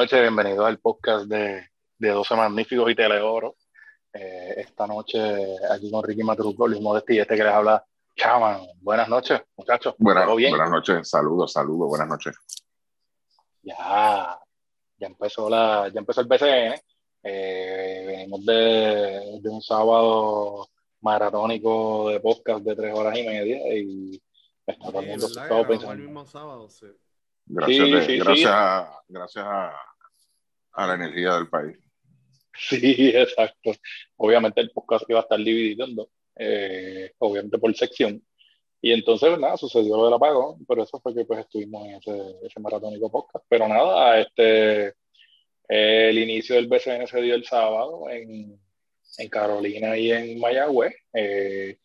Buenas noches, bienvenidos al podcast de, de 12 Magníficos y Teleoro. Eh, esta noche aquí con Ricky Matruco, Luis Modesti y este que les habla, Chaman. Buenas noches, muchachos. Buenas, buenas noches, saludos, saludos, buenas noches. Ya, ya empezó, la, ya empezó el BCN. Eh, venimos de, de un sábado maratónico de podcast de tres horas y media y está todo el mundo pensando. El mismo sábado, sí. Gracias, sí, gracias, A, gracias a, a, la energía del país. Sí, exacto. Obviamente el podcast iba a estar dividido eh, obviamente por sección. Y entonces, nada, sucedió lo del apagón, pero eso fue que pues estuvimos en ese, maratónico podcast. Pero nada, este, el inicio del BCN se dio el sábado en, en Carolina y en Mayagüez. Eh,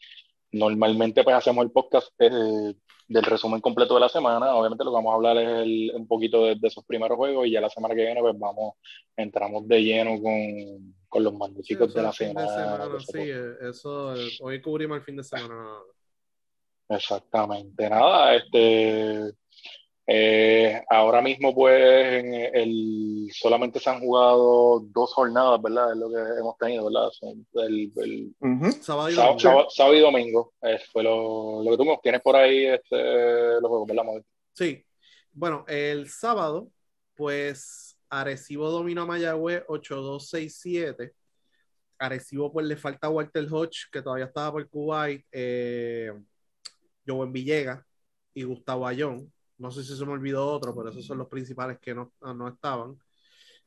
normalmente pues hacemos el podcast eh, del resumen completo de la semana. Obviamente lo que vamos a hablar es el, un poquito de, esos primeros juegos y ya la semana que viene pues vamos, entramos de lleno con, con los magníficos de la semana. sí, eso, hoy cubrimos el fin de semana. Exactamente, nada, este eh, ahora mismo, pues, en el, solamente se han jugado dos jornadas, ¿verdad? Es lo que hemos tenido, ¿verdad? El, el sábado, y domingo, sábado, y domingo fue lo, lo, que tú tienes por ahí, este, los juegos, ¿verdad? Sí. Bueno, el sábado, pues, Arecibo dominó a Mayagüez 8-2-6-7. Arecibo, pues, le falta Walter Hodge, que todavía estaba por Kuwait, eh, Joven Villegas y Gustavo Ayón no sé si se me olvidó otro, pero esos son los principales que no, no estaban.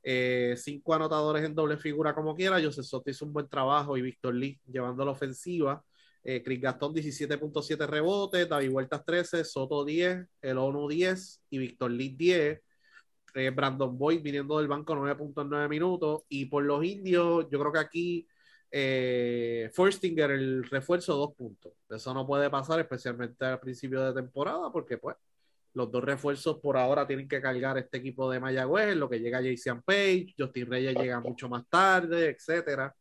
Eh, cinco anotadores en doble figura como quiera. José Soto hizo un buen trabajo y Víctor Lee llevando la ofensiva. Eh, Chris Gastón 17.7 rebotes, David Huertas 13, Soto 10, El ONU 10 y Víctor Lee 10. Eh, Brandon Boyd viniendo del banco 9.9 minutos. Y por los indios, yo creo que aquí eh, Forstinger, el refuerzo, dos puntos. Eso no puede pasar, especialmente al principio de temporada, porque pues los dos refuerzos por ahora tienen que cargar este equipo de Mayagüez, lo que llega Jason Page, Justin Reyes llega mucho más tarde, etcétera.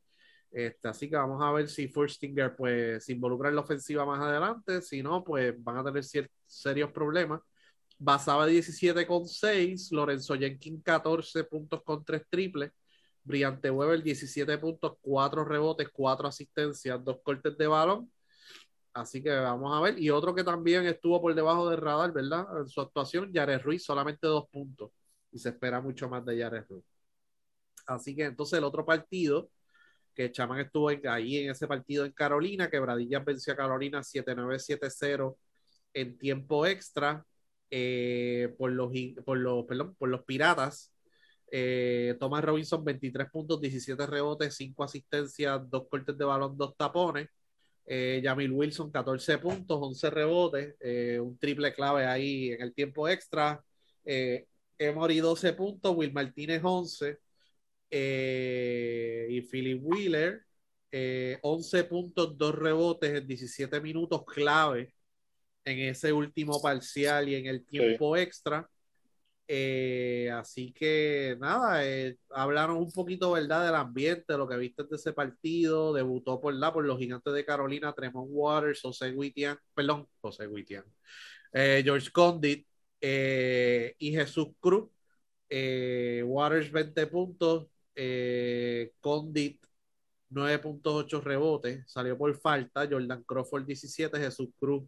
Este, así que vamos a ver si Forstinger pues, se involucra en la ofensiva más adelante. Si no, pues van a tener serios problemas. Basaba 17 con 6, Lorenzo Jenkins 14 puntos con 3 triples, Briante Weber 17 puntos, 4 rebotes, 4 asistencias, 2 cortes de balón Así que vamos a ver. Y otro que también estuvo por debajo del radar, ¿verdad? En su actuación, Yares Ruiz, solamente dos puntos. Y se espera mucho más de Yares Ruiz. Así que entonces el otro partido, que Chaman estuvo ahí en ese partido en Carolina, que Bradilla venció a Carolina 7-9-7-0 en tiempo extra eh, por, los, por, los, por los Piratas. Eh, Thomas Robinson 23 puntos, 17 rebotes, 5 asistencias, 2 cortes de balón, 2 tapones. Eh, Jamil Wilson, 14 puntos, 11 rebotes, eh, un triple clave ahí en el tiempo extra. Eh, Emory, 12 puntos, Will Martínez, 11. Eh, y Philip Wheeler, 11 puntos, 2 rebotes en 17 minutos clave en ese último parcial y en el tiempo extra. Eh, así que nada, eh, hablaron un poquito, ¿verdad?, del ambiente, lo que viste de ese partido. Debutó por, la, por los gigantes de Carolina, Tremont Waters, José Witian, perdón, José Witian, eh, George Condit y Jesús Cruz. Waters 20 puntos, Condit 9.8 rebotes, salió por falta, Jordan Crawford 17, Jesús Cruz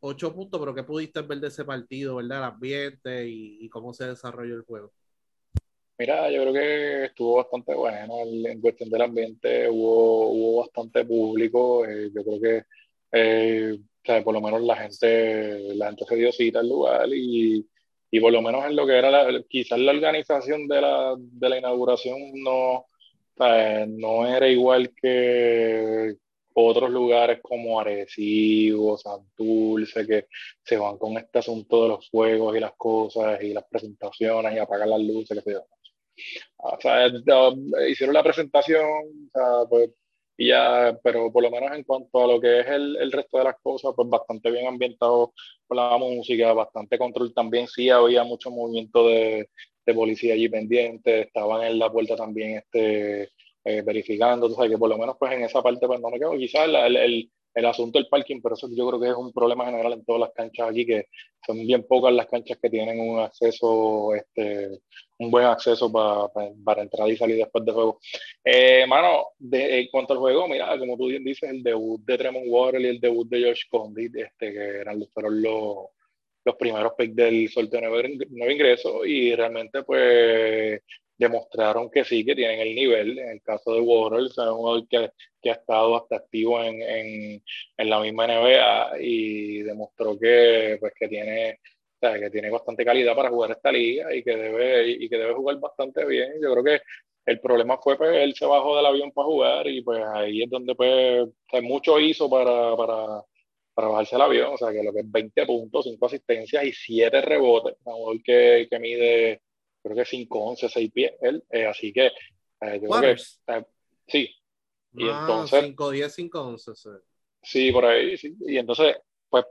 ocho puntos, pero ¿qué pudiste ver de ese partido, verdad? El ambiente y, cómo se desarrolló el juego. Mira, yo creo que estuvo bastante bueno en cuestión del ambiente, hubo, hubo bastante público, eh, yo creo que eh, por lo menos la gente, la gente se dio cita al lugar y, y por lo menos en lo que era la, quizás la organización de la, de la inauguración no, no era igual que, otros lugares como Arecibo, Santurce, que se van con este asunto de los juegos y las cosas y las presentaciones y apagar las luces, que O sea, hicieron la presentación, o sea, pues, y ya, pero por lo menos en cuanto a lo que es el, el, resto de las cosas, pues bastante bien ambientado con la música, bastante control también, sí había mucho movimiento de, de policía allí pendiente, estaban en la puerta también este eh, verificando, tú sabes que por lo menos pues en esa parte pues no me quedo. Quizás el, el, el asunto del parking, pero eso yo creo que es un problema general en todas las canchas aquí, que son bien pocas las canchas que tienen un acceso, este, un buen acceso para entrar y salir después del juego. Eh, mano, de, en cuanto al juego, mira, como tú bien dices, el debut de Tremont Water y el debut de Josh Condit, este, que eran, fueron los, los primeros picks del sorteo de nuevo ingreso, y realmente, pues, demostraron que sí, que tienen el nivel. En el caso de Waters, es un jugador que, que, ha estado hasta activo en, en, en, la misma NBA y demostró que, pues, que, tiene, o que tiene bastante calidad para jugar esta liga y que debe, y que debe jugar bastante bien. Yo creo que el problema fue pues él se bajó del avión para jugar y pues ahí es donde pues mucho hizo para, para, para bajarse el avión, o sea que lo que es 20 puntos, 5 asistencias y 7 rebotes, un jugador que, que mide creo que 5, 11, 6 pies, él, eh, así que eh, yo creo que, eh, sí. Y ah, entonces, 5, 10, 5, 11. Sí. sí, por ahí, sí. Y entonces, pues,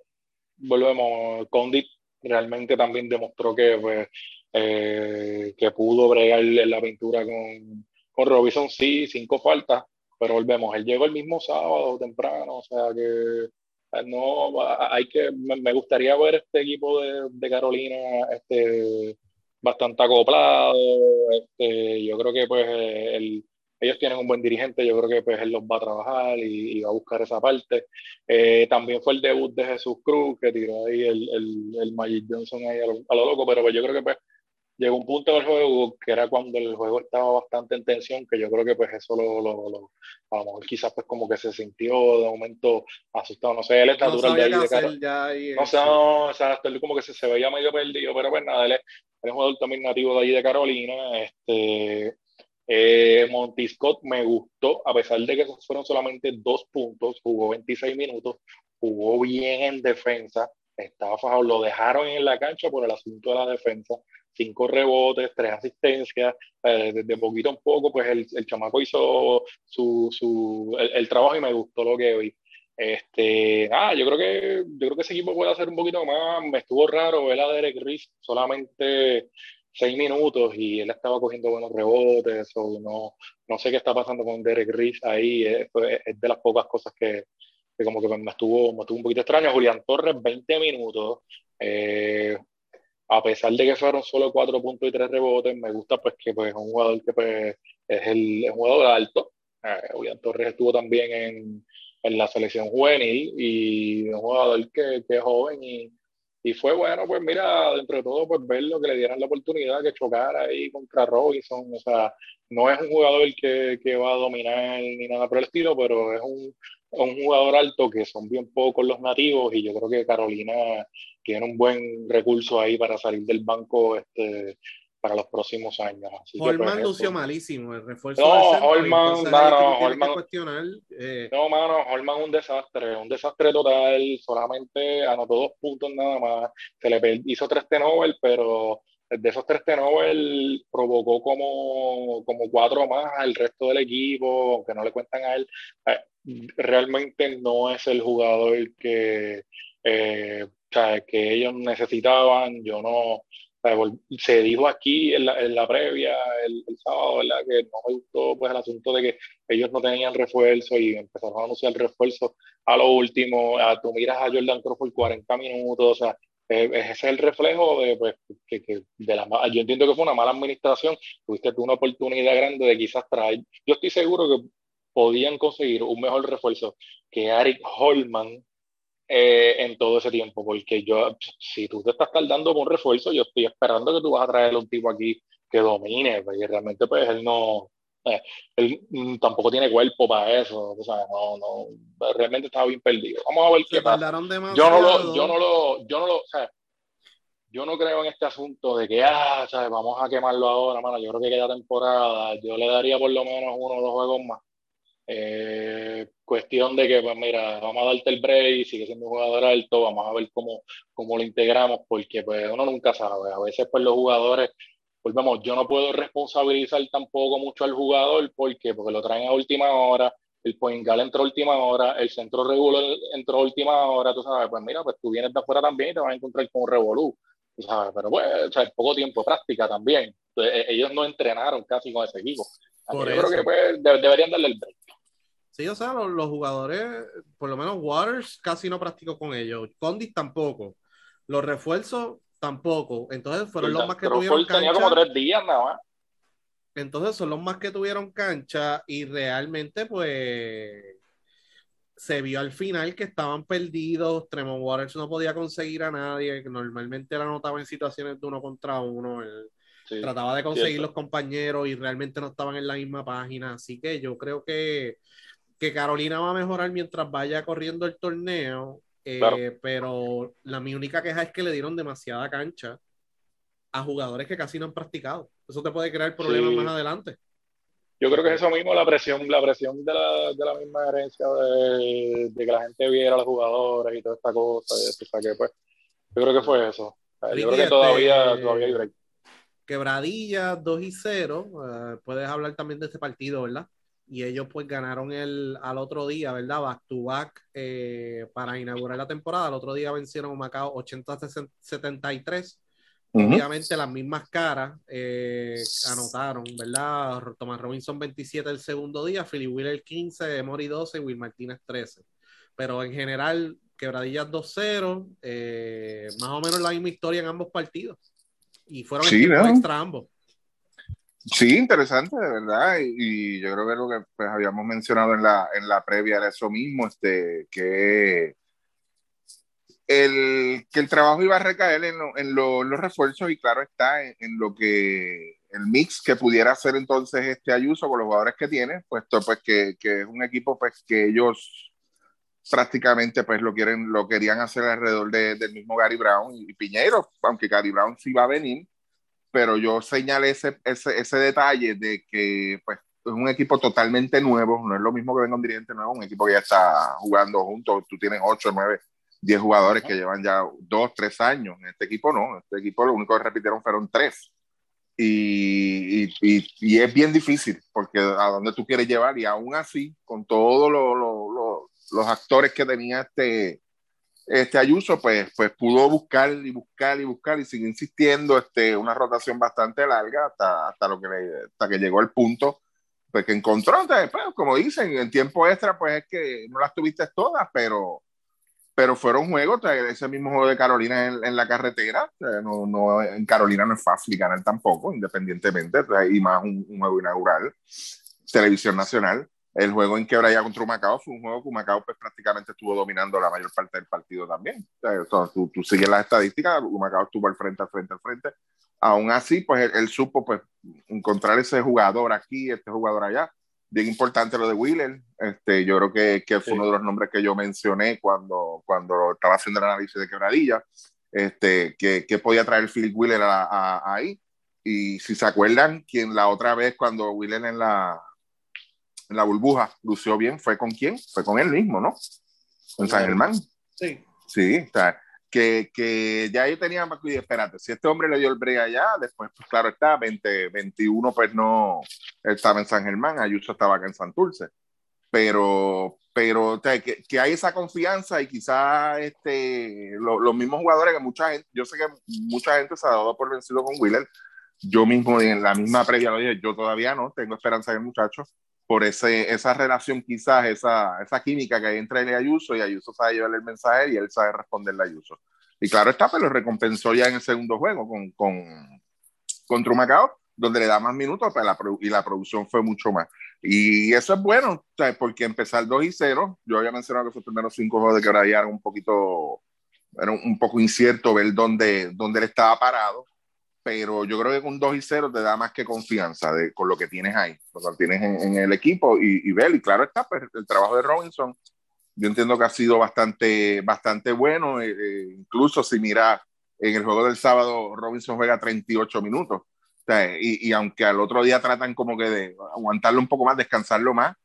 volvemos, Condit realmente también demostró que, pues, que pudo bregar en la pintura con, con Robinson, sí, cinco faltas, pero volvemos, él llegó el mismo sábado temprano, o sea que no, hay que, me gustaría ver este equipo de, de Carolina, este, bastante acoplado. Este, yo creo que pues el, ellos tienen un buen dirigente, yo creo que pues él los va a trabajar y, va a buscar esa parte. Eh, también fue el debut de Jesús Cruz, que tiró ahí el, el, el Magic Johnson ahí a lo, loco, pero pues yo creo que pues llegó un punto del juego que era cuando el juego estaba bastante en tensión, que yo creo que pues eso lo, lo, lo a lo mejor quizás pues como que se sintió de momento asustado, no sé, él es natural de ahí de cara. no sé, no, o sea, como que se, se, veía medio perdido, pero pues nada, él es, un jugador también nativo de ahí de Carolina, este... Eh, Monty Scott me gustó, a pesar de que fueron solamente dos puntos, jugó 26 minutos, jugó bien en defensa, estaba fajado, lo dejaron en la cancha por el asunto de la defensa, cinco rebotes, tres asistencias, eh, desde poquito a poco, pues el, el chamaco hizo su, su el, trabajo y me gustó lo que vi. Este, ah, yo creo que yo creo que ese equipo puede hacer un poquito más. Me estuvo raro ver a Derek Riz solamente seis minutos y él estaba cogiendo buenos rebotes o no, no sé qué está pasando con Derek Riz ahí. Es, es de las pocas cosas que, que como que me estuvo, me estuvo un poquito extraño. Julián Torres, 20 minutos. Eh, a pesar de que fueron solo cuatro puntos y tres rebotes, me gusta pues que pues, es un jugador que pues, es, el, es un jugador alto. Eh, Julián Torres estuvo también en, en, la selección juvenil y un jugador que, que es joven y, y, fue bueno, pues mira, dentro de todo, pues verlo, que le dieran la oportunidad, que chocara ahí contra Robinson. O sea, no es un jugador que, que va a dominar ni nada por el estilo, pero es un, un jugador alto que son bien pocos los nativos y yo creo que Carolina tiene un buen recurso ahí para salir del banco este, para los próximos años. Así Holman pues, lució malísimo, el refuerzo. No, Holman, mano, Holman, eh. no, mano, Holman un desastre, un desastre total, solamente anotó dos puntos nada más, se le hizo tres T-Nobel, pero de esos tres T-Nobel provocó como, como cuatro más al resto del equipo, aunque no le cuentan a él. Eh, realmente no es el jugador que, eh, que ellos necesitaban. Yo no. Se dijo aquí en la, en la previa el, sábado, ¿verdad? Que no me gustó pues, el asunto de que ellos no tenían refuerzo y empezaron a anunciar refuerzo a lo último. A, tú miras a Jordan Crawford 40 minutos, o sea, ese es el reflejo de, pues, que, que de la, yo entiendo que fue una mala administración, tuviste tú una oportunidad grande de quizás traer, yo estoy seguro que podían conseguir un mejor refuerzo que Eric Holman eh, en todo ese tiempo, porque yo, si tú te estás tardando con un refuerzo, yo estoy esperando que tú vas a traer un tipo aquí que domine, porque realmente pues él no, eh, él mm, tampoco tiene cuerpo para eso, o sea, no, no, realmente estaba bien perdido. Vamos a ver qué pasa. Yo no lo, yo no lo, yo no lo, o sea, yo no creo en este asunto de que, ah, ¿sabes? vamos a quemarlo ahora, mano. Yo creo que queda temporada. Yo le daría por lo menos uno o dos juegos más eh, cuestión de que, pues mira, vamos a darte el break, sigue siendo un jugador alto, vamos a ver cómo, cómo lo integramos, porque pues uno nunca sabe. A veces pues los jugadores, volvemos, yo no puedo responsabilizar tampoco mucho al jugador, porque porque lo traen a última hora, el point entró a última hora, el centro regular entró a última hora, tú sabes, pues mira, pues tú vienes de afuera también y te vas a encontrar con un revolú, tú sabes, pero pues, o sea, poco tiempo de práctica también. Entonces, e-, ellos no entrenaron casi con ese equipo. yo creo que pues, deberían darle el break. Sí, o sea, los, jugadores, por lo menos Waters casi no practicó con ellos, Condis tampoco, los refuerzos tampoco, entonces fueron los más que tuvieron cancha. Tenía como tres días nada más. Entonces son los más que tuvieron cancha y realmente pues se vio al final que estaban perdidos, Tremont Waters no podía conseguir a nadie, normalmente él anotaba en situaciones de uno contra uno, trataba de conseguir los compañeros y realmente no estaban en la misma página, así que yo creo que que Carolina va a mejorar mientras vaya corriendo el torneo, eh, pero la mi única queja es que le dieron demasiada cancha a jugadores que casi no han practicado. Eso te puede crear problemas más adelante. Yo creo que es eso mismo, la presión, la presión de la, de la misma herencia de, que la gente viera a los jugadores y toda esta cosa. Y que, pues, yo creo que fue eso. yo creo que todavía, este, todavía hay break. Quebradilla 2 y 0. Eh, puedes hablar también de este partido, ¿verdad? Y ellos pues ganaron el, al otro día, ¿verdad? Back to back eh, para inaugurar la temporada. Al otro día vencieron a Macao 80-73. Obviamente las mismas caras eh, anotaron, ¿verdad? Tomás Robinson 27 el segundo día, Philly Wheeler 15, Emory 12 y Will Martínez 13. Pero en general, quebradillas 2-0, eh, más o menos la misma historia en ambos partidos. Y fueron extra ambos. Sí, interesante, de verdad. Y, yo creo que lo que pues, habíamos mencionado en la, en la previa era eso mismo, este, que, el, que el trabajo iba a recaer en, en los refuerzos y claro está en, lo que el mix que pudiera hacer entonces este Ayuso con los jugadores que tiene, puesto pues que, que, es un equipo pues que ellos prácticamente pues lo quieren lo querían hacer alrededor de, del mismo Gary Brown y Piñero, aunque Gary Brown sí va a venir, pero yo señalé ese, ese, ese, detalle de que pues, es un equipo totalmente nuevo, no es lo mismo que venga un dirigente nuevo, un equipo que ya está jugando juntos, tú tienes 8, 9, 10 jugadores que llevan ya 2, 3 años, en este equipo no, este equipo lo único que repitieron fueron 3. Y, y, y, es bien difícil, porque a dónde tú quieres llevar, y aún así, con todos lo, lo, los actores que tenía este, este Ayuso pues, pues pudo buscar y buscar y buscar y sigue insistiendo, este, una rotación bastante larga hasta, hasta, lo que, hasta que llegó el punto pues, que encontró, entonces, pues, como dicen, en tiempo extra pues es que no las tuviste todas, pero, pero fueron juegos, ese mismo juego de Carolina en, la carretera, no, no, en Carolina no es fácil ganar tampoco, independientemente, y más un, un juego inaugural, televisión nacional el juego en quebraya contra Humacao fue un juego que Humacao pues, prácticamente estuvo dominando la mayor parte del partido también. O tú, tú, sigues las estadísticas, Humacao estuvo al frente, al frente, al frente. Aún así, pues él, supo pues, encontrar ese jugador aquí, este jugador allá. Bien importante lo de Wheeler. Este, yo creo que, que fue uno de los nombres que yo mencioné cuando, cuando estaba haciendo el análisis de quebradilla. Este, que, que podía traer Philip Wheeler ahí. Y si se acuerdan, quien la otra vez cuando Wheeler en la, en la burbuja lució bien, ¿fue con quién? Fue con él mismo, ¿no? Con San Germán. Sí. Sí, o sea, que, que ya yo tenía, espérate, si este hombre le dio el break allá, después, pues claro está, 20, 21, pues no, estaba en San Germán, Ayuso estaba acá en Santurce. Pero, pero o sea, que, que, hay esa confianza y quizá este, los mismos jugadores que mucha gente, yo sé que mucha gente se ha dado por vencido con Wheeler, yo mismo en la misma previa lo dije, yo todavía no, tengo esperanza en el muchacho, por ese, esa relación, quizás, esa, esa química que hay entre él y Ayuso, y Ayuso sabe llevarle el mensaje y él sabe responderle a Ayuso. Y claro está, pero recompensó ya en el segundo juego con, con, contra Macao, donde le da más minutos pues, la, y la producción fue mucho más. Y eso es bueno, porque empezar 2 y 0, yo había mencionado que sus primeros cinco juegos de que ahora ya era un poquito, era un poco incierto ver dónde, dónde él estaba parado pero yo creo que con 2 y 0 te da más que confianza de, con lo que tienes ahí, lo que tienes en, el equipo y, y ver, y claro está, pues, el trabajo de Robinson, yo entiendo que ha sido bastante, bastante bueno, eh, eh, incluso si mira en el juego del sábado, Robinson juega 38 minutos, y, y, aunque al otro día tratan como que de aguantarlo un poco más, descansarlo más,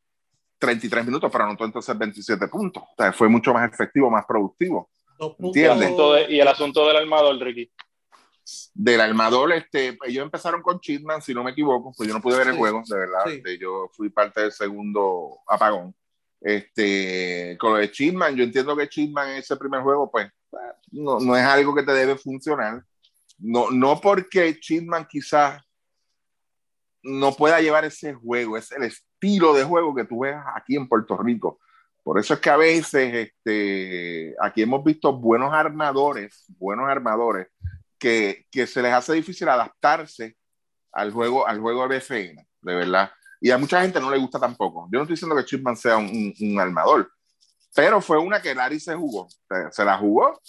33 minutos, pero anotó entonces 27 puntos, o sea, fue mucho más efectivo, más productivo. ¿Entiendes? Y el asunto del armador, Ricky del armador, este, ellos empezaron con Chitman, si no me equivoco, pues yo no pude ver el juego, de verdad, este, yo fui parte del segundo apagón. Este, con lo de Chitman, yo entiendo que Chitman en ese primer juego, pues, no, no es algo que te debe funcionar. No, no porque Chitman quizás no pueda llevar ese juego, es el estilo de juego que tú ves aquí en Puerto Rico. Por eso es que a veces este, aquí hemos visto buenos armadores, buenos armadores, que, se les hace difícil adaptarse al juego, al juego de BFN, de verdad. Y a mucha gente no le gusta tampoco. Yo no estoy diciendo que Chipman sea un, un, armador, pero fue una que Larry se jugó. Se, la jugó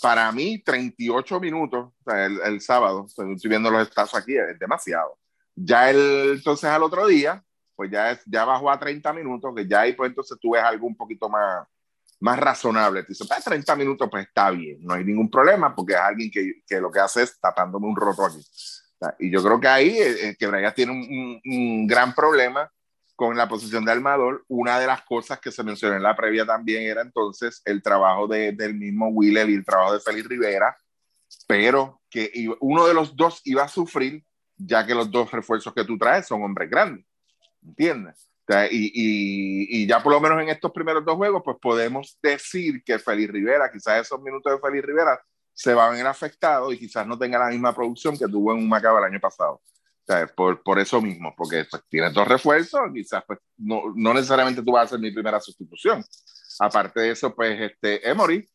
para mí 38 minutos el, sábado. Estoy viendo los estados aquí, es demasiado. Ya el, entonces al otro día, pues ya, es, ya bajó a 30 minutos, que ya ahí pues entonces tú ves algo un poquito más, más razonable. Te dice, 30 pues, minutos pues está bien, no hay ningún problema porque es alguien que, que lo que hace es tapándome un roto aquí. Y yo creo que ahí eh, eh que Brian tiene un, gran problema con la posición de armador. Una de las cosas que se mencionó en la previa también era entonces el trabajo de, del mismo Wheeler y el trabajo de Félix Rivera, pero que uno de los dos iba a sufrir ya que los dos refuerzos que tú traes son hombres grandes, ¿entiendes? Y, y, ya por lo menos en estos primeros dos juegos, pues podemos decir que Félix Rivera, quizás esos minutos de Félix Rivera se van a ver afectados y quizás no tenga la misma producción que tuvo en un Macao el año pasado. O sea, por, por eso mismo, porque pues, tienes dos refuerzos, quizás pues, no, no, necesariamente tú vas a ser mi primera sustitución. Aparte de eso, pues este, Emory,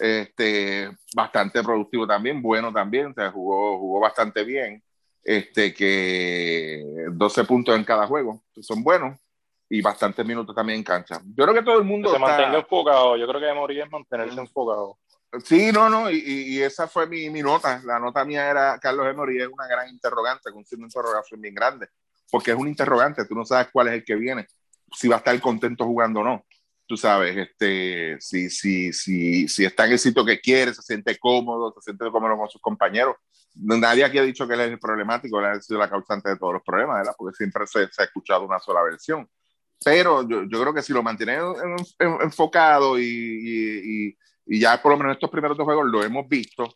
este, bastante productivo también, bueno también, jugó, jugó bastante bien este, que 12 puntos en cada juego, son buenos y bastantes minutos también en cancha. Yo creo que todo el mundo... se mantenga enfocado, yo creo que morir es mantenerse enfocado. Sí, no, no, y, y esa fue mi, mi, nota. La nota mía era Carlos Emory es una gran interrogante, con una interrogación bien grande, porque es un interrogante, tú no sabes cuál es el que viene, si va a estar contento jugando o no. Tú sabes, este, si, si, si, si está en el sitio que quiere, se siente cómodo, se siente cómodo con sus compañeros, nadie aquí ha dicho que él es el problemático, él ha sido la causante de todos los problemas, ¿verdad? Porque siempre se, se ha escuchado una sola versión. Pero yo, yo, creo que si lo mantiene en, en, enfocado y, y, y, ya por lo menos estos primeros dos juegos lo hemos visto,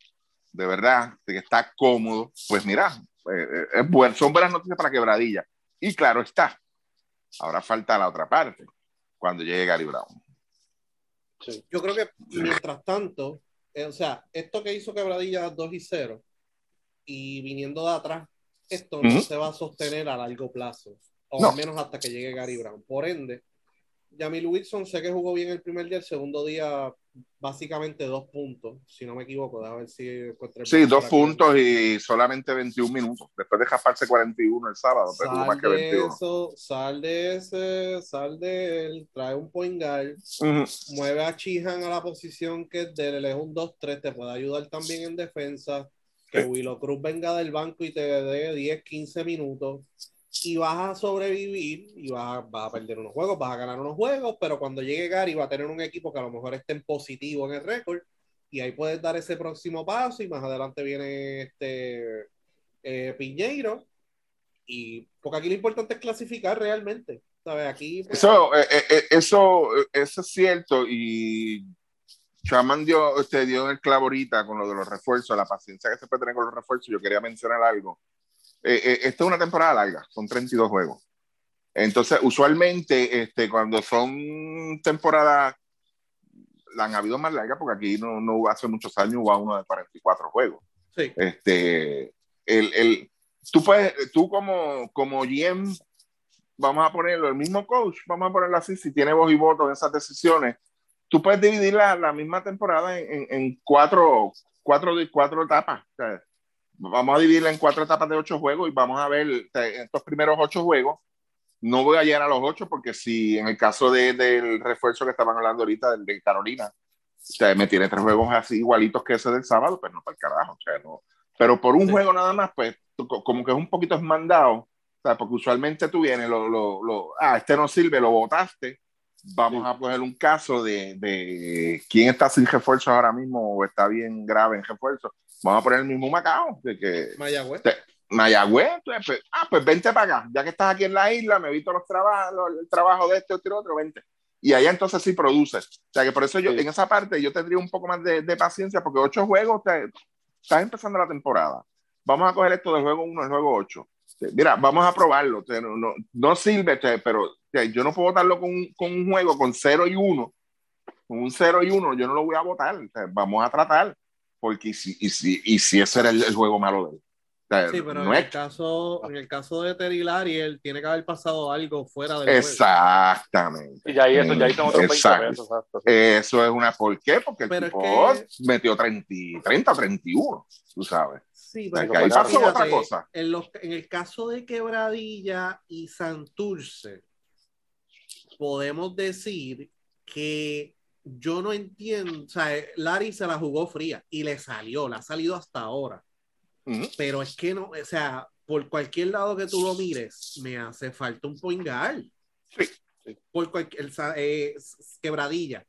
de verdad, de que está cómodo, pues mira, eh, eh, es bueno, son buenas noticias para Quebradilla. Y claro está, ahora falta la otra parte, cuando llegue Gary Brown. Sí. Yo creo que mientras tanto, eh, o sea, esto que hizo Quebradilla 2 y 0, y viniendo de atrás, esto no se va a sostener a largo plazo, o al menos hasta que llegue Gary Brown. Por ende, Jamil Wilson sé que jugó bien el primer día, el segundo día básicamente dos puntos, si no me equivoco, a ver si Sí, dos puntos y solamente 21 minutos, después de japarse 41 el sábado, pero sal más que 21. Eso, sal de ese, sal de él, trae un point guard, mueve a Chihan a la posición que de él, es un 2-3, te puede ayudar también en defensa, que Willow Cruz venga del banco y te dé 10, 15 minutos y vas a sobrevivir y vas a, vas a, perder unos juegos, vas a ganar unos juegos, pero cuando llegue Gary va a tener un equipo que a lo mejor esté en positivo en el récord y ahí puedes dar ese próximo paso y más adelante viene este eh, Piñeiro y porque aquí lo importante es clasificar realmente. ¿sabes? Aquí, pues, eso, eh, eh, eso, eso es cierto y Chaman dio, usted dio en el clavo ahorita con lo de los refuerzos, la paciencia que se puede tener con los refuerzos. Yo quería mencionar algo. Eh, eh, esta es una temporada larga, son 32 juegos. Entonces, usualmente, este, cuando son temporadas, la han habido más largas, porque aquí no, no hace muchos años hubo uno de 44 juegos. Sí. Este, el, el, tú, puedes, tú como, como GM, vamos a ponerlo, el mismo coach, vamos a ponerlo así, si tiene voz y voto en esas decisiones, tú puedes dividir la, la misma temporada en, en, cuatro, cuatro, cuatro etapas. O sea, vamos a dividirla en cuatro etapas de ocho juegos y vamos a ver estos primeros ocho juegos. No voy a llegar a los ocho porque si en el caso de, del refuerzo que estaban hablando ahorita, del de Carolina, o sea, me tiene tres juegos así igualitos que ese del sábado, pues no para el carajo. O sea, no. Pero por un sí. juego nada más, pues como que es un poquito esmandado, o sea, porque usualmente tú vienes, lo, lo, lo, ah, este no sirve, lo votaste, vamos sí. a poner un caso de, de, quién está sin refuerzo ahora mismo o está bien grave en refuerzo. Vamos a poner el mismo Macao. De que, Mayagüez. Te, Mayagüez. Pues, pues, ah, pues vente para acá. Ya que estás aquí en la isla, me he visto los trabajos, el trabajo de este, otro, otro, vente. Y allá entonces sí produces. O sea que por eso yo, sí. en esa parte, yo tendría un poco más de, de paciencia, porque ocho juegos, te, estás empezando la temporada. Vamos a coger esto del juego 1 al juego 8. Mira, vamos a probarlo. No, no, no sirve, pero yo no puedo votarlo con, con, un juego con 0 y 1. Con un 0 y 1, yo no lo voy a votar. Vamos a tratar. Porque y si, y si, y si ese era el, el, juego malo de él. sí, pero en, el caso, en el caso de Terry Lariel tiene que haber pasado algo fuera del Exactamente. Y ya eso, ya hizo otros 20 Eso es una... ¿Por qué? Porque el tipo metió 30, 30 31, tú sabes. Sí, pero ahí pasó otra cosa. En, los, en el caso de Quebradilla y Santurce, podemos decir que yo no entiendo, o sea, Larry se la jugó fría y le salió, le ha salido hasta ahora. Pero es que no, o sea, por cualquier lado que tú lo mires, me hace falta un poingal. Sí. Por cualquier, eh, quebradilla.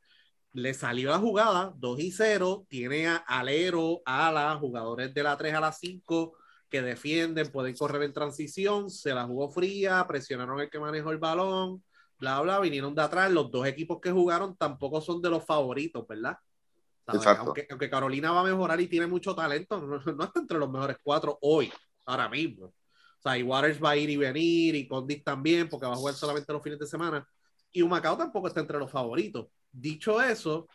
Le salió la jugada 2 y 0, tiene a alero, ala, jugadores de la 3 a la 5 que defienden, pueden correr en transición, se la jugó fría, presionaron el que manejó el balón, bla, bla, vinieron de atrás. Los dos equipos que jugaron tampoco son de los favoritos, ¿verdad? Aunque, aunque, Carolina va a mejorar y tiene mucho talento, no, está entre los mejores cuatro hoy, ahora mismo. O sea, y Waters va a ir y venir, y Condis también, porque va a jugar solamente los fines de semana. Y Humacao tampoco está entre los favoritos. Dicho eso,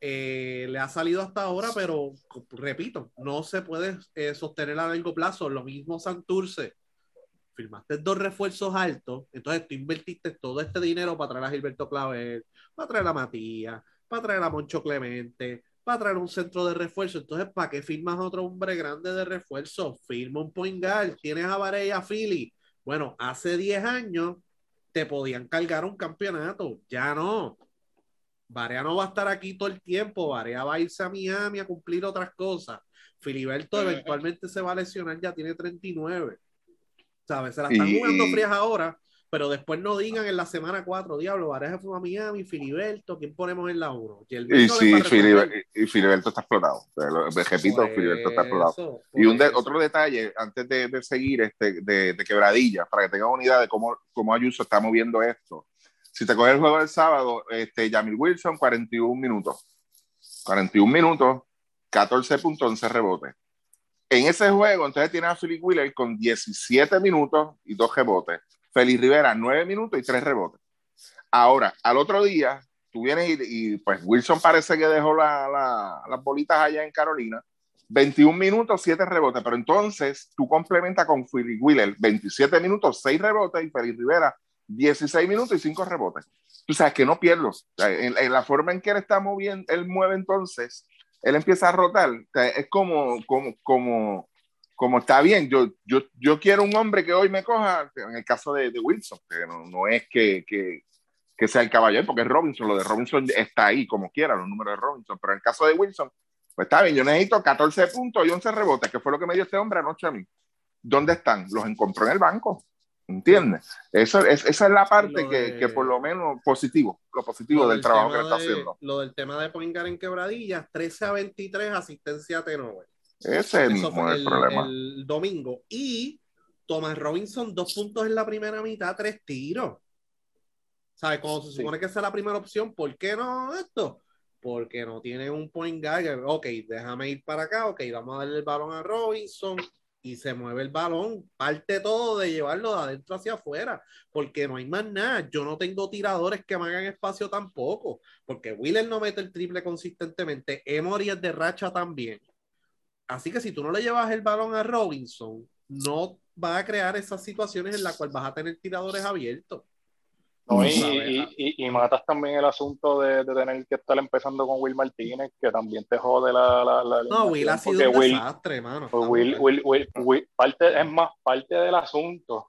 eh, le ha salido hasta ahora, pero repito, no se puede eh, sostener a largo plazo. Lo mismo Santurce firmaste dos refuerzos altos, entonces tú invertiste todo este dinero para traer a Gilberto Clavel, para traer a Matías, para traer a Moncho Clemente, para traer un centro de refuerzo. Entonces, ¿para qué firmas otro hombre grande de refuerzo? Firma un point guard, tienes a Varela Philly. Bueno, hace 10 años te podían cargar un campeonato, ya no. Varea no va a estar aquí todo el tiempo, Varea va a irse a Miami a cumplir otras cosas. Filiberto eventualmente se va a lesionar, ya tiene 39. ¿Sabes? Se la están jugando frías ahora, pero después no digan en la semana 4, diablo, Vareja fue a Miami, Filiberto, ¿quién ponemos en la 1? Y, y sí, Filiberto, está explotado. Repito, Filiberto está explotado. Y un otro detalle, antes de, de seguir, este, de, de, quebradilla, para que tengan una idea de cómo, cómo Ayuso está moviendo esto. Si te coges el juego del sábado, este, Jamil Wilson, 41 minutos. 41 minutos, 14.11 rebotes. En ese juego, entonces tiene a Philip Wheeler con 17 minutos y dos rebotes. Félix Rivera, 9 minutos y 3 rebotes. Ahora, al otro día, tú vienes y, pues Wilson parece que dejó la, las bolitas allá en Carolina. 21 minutos, 7 rebotes. Pero entonces tú complementas con Philip Wheeler 27 minutos, 6 rebotes y Félix Rivera 16 minutos y 5 rebotes. Tú sabes que no pierdo. En, en, la forma en que él está moviendo, él mueve entonces él empieza a rotar. es como, como, como, como está bien. Yo, yo, yo quiero un hombre que hoy me coja, en el caso de, Wilson, no, no es que, que, que, sea el caballero, porque es Robinson. Lo de Robinson está ahí, como quiera, los números de Robinson. Pero en el caso de Wilson, pues está bien. Yo necesito 14 puntos y 11 rebotes, que fue lo que me dio este hombre anoche a mí. ¿Dónde están? Los encontró en el banco. ¿Entiendes? Eso, es, esa es la parte que, que, por lo menos positivo, lo positivo del, trabajo que está haciendo. Lo del tema de Poingar en quebradillas, 13 a 23, asistencia a Tenover. Ese mismo es el, problema. El domingo. Y Thomas Robinson, dos puntos en la primera mitad, tres tiros. ¿Sabes? Cuando se supone que esa es la primera opción, ¿por qué no esto? Porque no tiene un point guard. Ok, déjame ir para acá. Ok, vamos a darle el balón a Robinson y se mueve el balón, parte todo de llevarlo de adentro hacia afuera, porque no hay más nada. Yo no tengo tiradores que me hagan espacio tampoco, porque Wheeler no mete el triple consistentemente, Emory es de racha también. Así que si tú no le llevas el balón a Robinson, no va a crear esas situaciones en las cuales vas a tener tiradores abiertos y, matas también el asunto de, tener que estar empezando con Will Martínez, que también te jode la. la, no, Will ha sido un desastre, hermano. Pues Will, parte, es más parte del asunto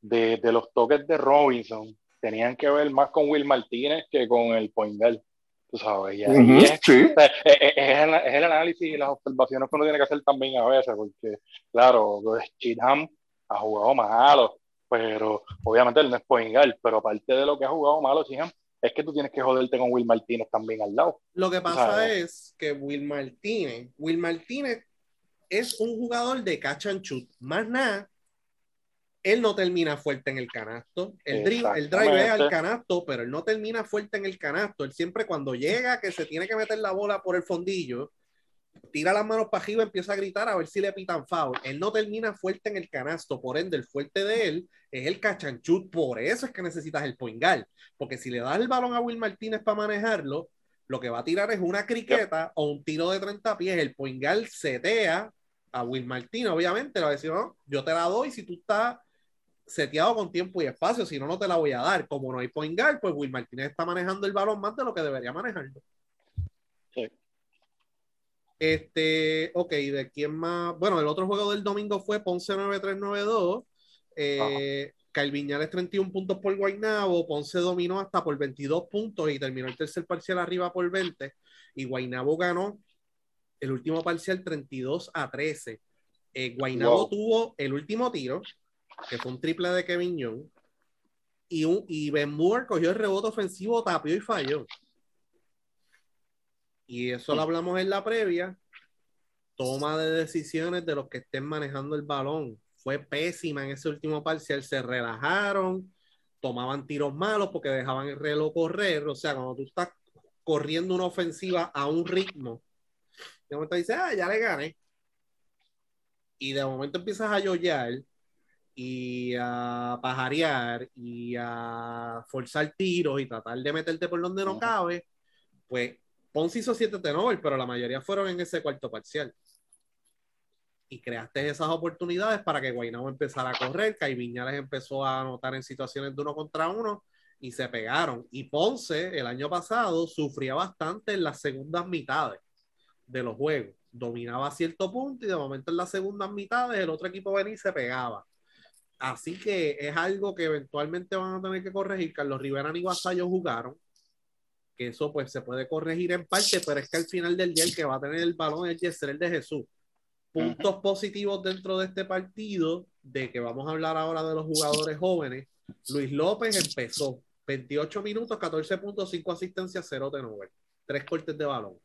de, los toques de Robinson. Tenían que ver más con Will Martínez que con el Poingal. Tú sabes, es, el, análisis y las observaciones que uno tiene que hacer también a veces, porque, claro, Chidham ha jugado malo pero obviamente él no es Poingal, pero aparte de lo que ha jugado malo, es que tú tienes que joderte con Will Martínez también al lado. Lo que pasa es que Will Martínez, Will Martínez es un jugador de catch and shoot, más nada. Él no termina fuerte en el canasto. El drive, el drive es al canasto, pero él no termina fuerte en el canasto. Él siempre cuando llega que se tiene que meter la bola por el fondillo, tira las manos para arriba, empieza a gritar a ver si le pitan foul. Él no termina fuerte en el canasto, por ende, el fuerte de él es el cachanchut. Por eso es que necesitas el poingal. Porque si le das el balón a Will Martínez para manejarlo, lo que va a tirar es una criqueta o un tiro de 30 pies. El poingal setea a Will Martínez, obviamente, le va a decir, no, yo te la doy si tú estás seteado con tiempo y espacio, si no, no te la voy a dar. Como no hay point guard, pues Will Martínez está manejando el balón más de lo que debería manejarlo. Este, ok, ¿de quién más? Bueno, el otro juego del domingo fue Ponce 9392. Eh, Calviñales 31 puntos por Guaynabo. Ponce dominó hasta por 22 puntos y terminó el tercer parcial arriba por 20. Y Guaynabo ganó el último parcial 32 a 13. Eh, Guaynabo tuvo el último tiro, que fue un triple de Kevin Young. Y, un, y Ben Moore cogió el rebote ofensivo, tapió y falló. Y eso lo hablamos en la previa. Toma de decisiones de los que estén manejando el balón. Fue pésima en ese último parcial. Se relajaron, tomaban tiros malos porque dejaban el reloj correr. O sea, cuando tú estás corriendo una ofensiva a un ritmo, de momento dices, ah, ya le gané. Y de momento empiezas a yoyar y a pajarear y a forzar tiros y tratar de meterte por donde no cabe, pues Ponce hizo siete turnovers, pero la mayoría fueron en ese cuarto parcial. Y creaste esas oportunidades para que Guaynabo empezara a correr, Viñales empezó a anotar en situaciones de uno contra uno y se pegaron. Y Ponce el año pasado sufría bastante en las segundas mitades de los juegos. Dominaba a cierto punto y de momento en las segundas mitades el otro equipo venía y se pegaba. Así que es algo que eventualmente van a tener que corregir. Carlos Rivera y Vasallo jugaron que eso pues se puede corregir en parte, pero es que al final del día el que va a tener el balón es el de Jesús. Puntos positivos dentro de este partido, de que vamos a hablar ahora de los jugadores jóvenes. Luis López empezó 28 minutos, 14 puntos, 5 asistencias, 0 de 9, 3 cortes de balón.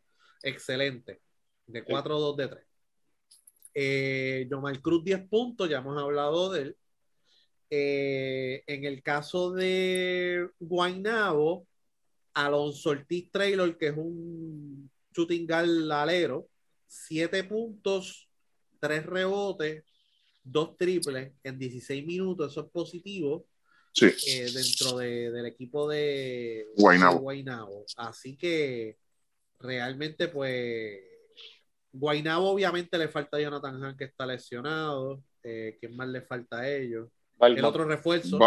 Excelente. De 4-2 de 3. Eh, Cruz 10 puntos, ya hemos hablado de él. Eh, en el caso de Guainabo, Alonso Ortiz Traylor, que es un shooting guard alero, siete puntos, tres rebotes, dos triples en 16 minutos, eso es positivo. Eh, dentro del equipo de Guainabo. Así que realmente, pues, Guainabo obviamente le falta a Jonathan Han que está lesionado. Eh, ¿Quién más le falta a ellos? El otro refuerzo.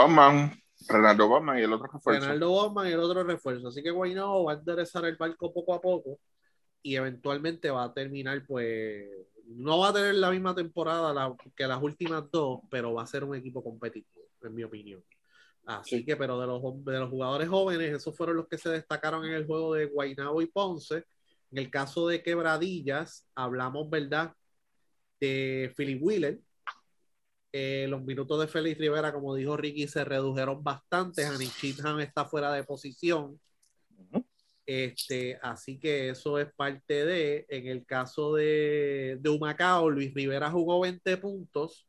Renaldo Bosman y el otro refuerzo. Renaldo Bosman y el otro refuerzo. Así que Guaynabo va a enderezar el barco poco a poco y eventualmente va a terminar, pues, no va a tener la misma temporada que las últimas dos, pero va a ser un equipo competitivo, en mi opinión. Así que, pero de los, de los jugadores jóvenes, esos fueron los que se destacaron en el juego de Guaynabo y Ponce. En el caso de Quebradillas, hablamos, ¿verdad? De Philip Wheeler, eh, los minutos de Félix Rivera, como dijo Ricky, se redujeron bastante. Hanny Chitham está fuera de posición. Este, así que eso es parte de. En el caso de, de Humacao, Luis Rivera jugó 20 puntos,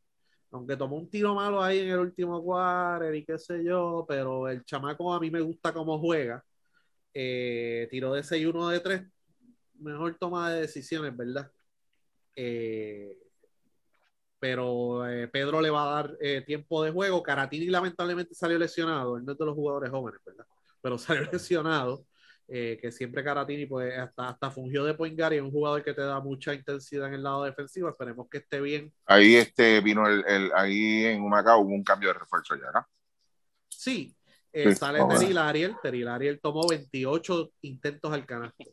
aunque tomó un tiro malo ahí en el último quarter y qué sé yo, pero el chamaco a mí me gusta cómo juega. Eh, tiró de 6-1 de 3. Mejor toma de decisiones, ¿verdad? Eh, pero eh, Pedro le va a dar eh, tiempo de juego. Caratini lamentablemente salió lesionado, él no es de los jugadores jóvenes, ¿verdad? Pero salió lesionado, eh, que siempre Caratini pues hasta, hasta fungió de point guard y es un jugador que te da mucha intensidad en el lado defensivo, esperemos que esté bien. Ahí este vino el, el ahí en Humacao hubo un cambio de refuerzo ya, ¿no? Sí, sale Terry Lariel, Terry Lariel tomó 28 intentos al canasto.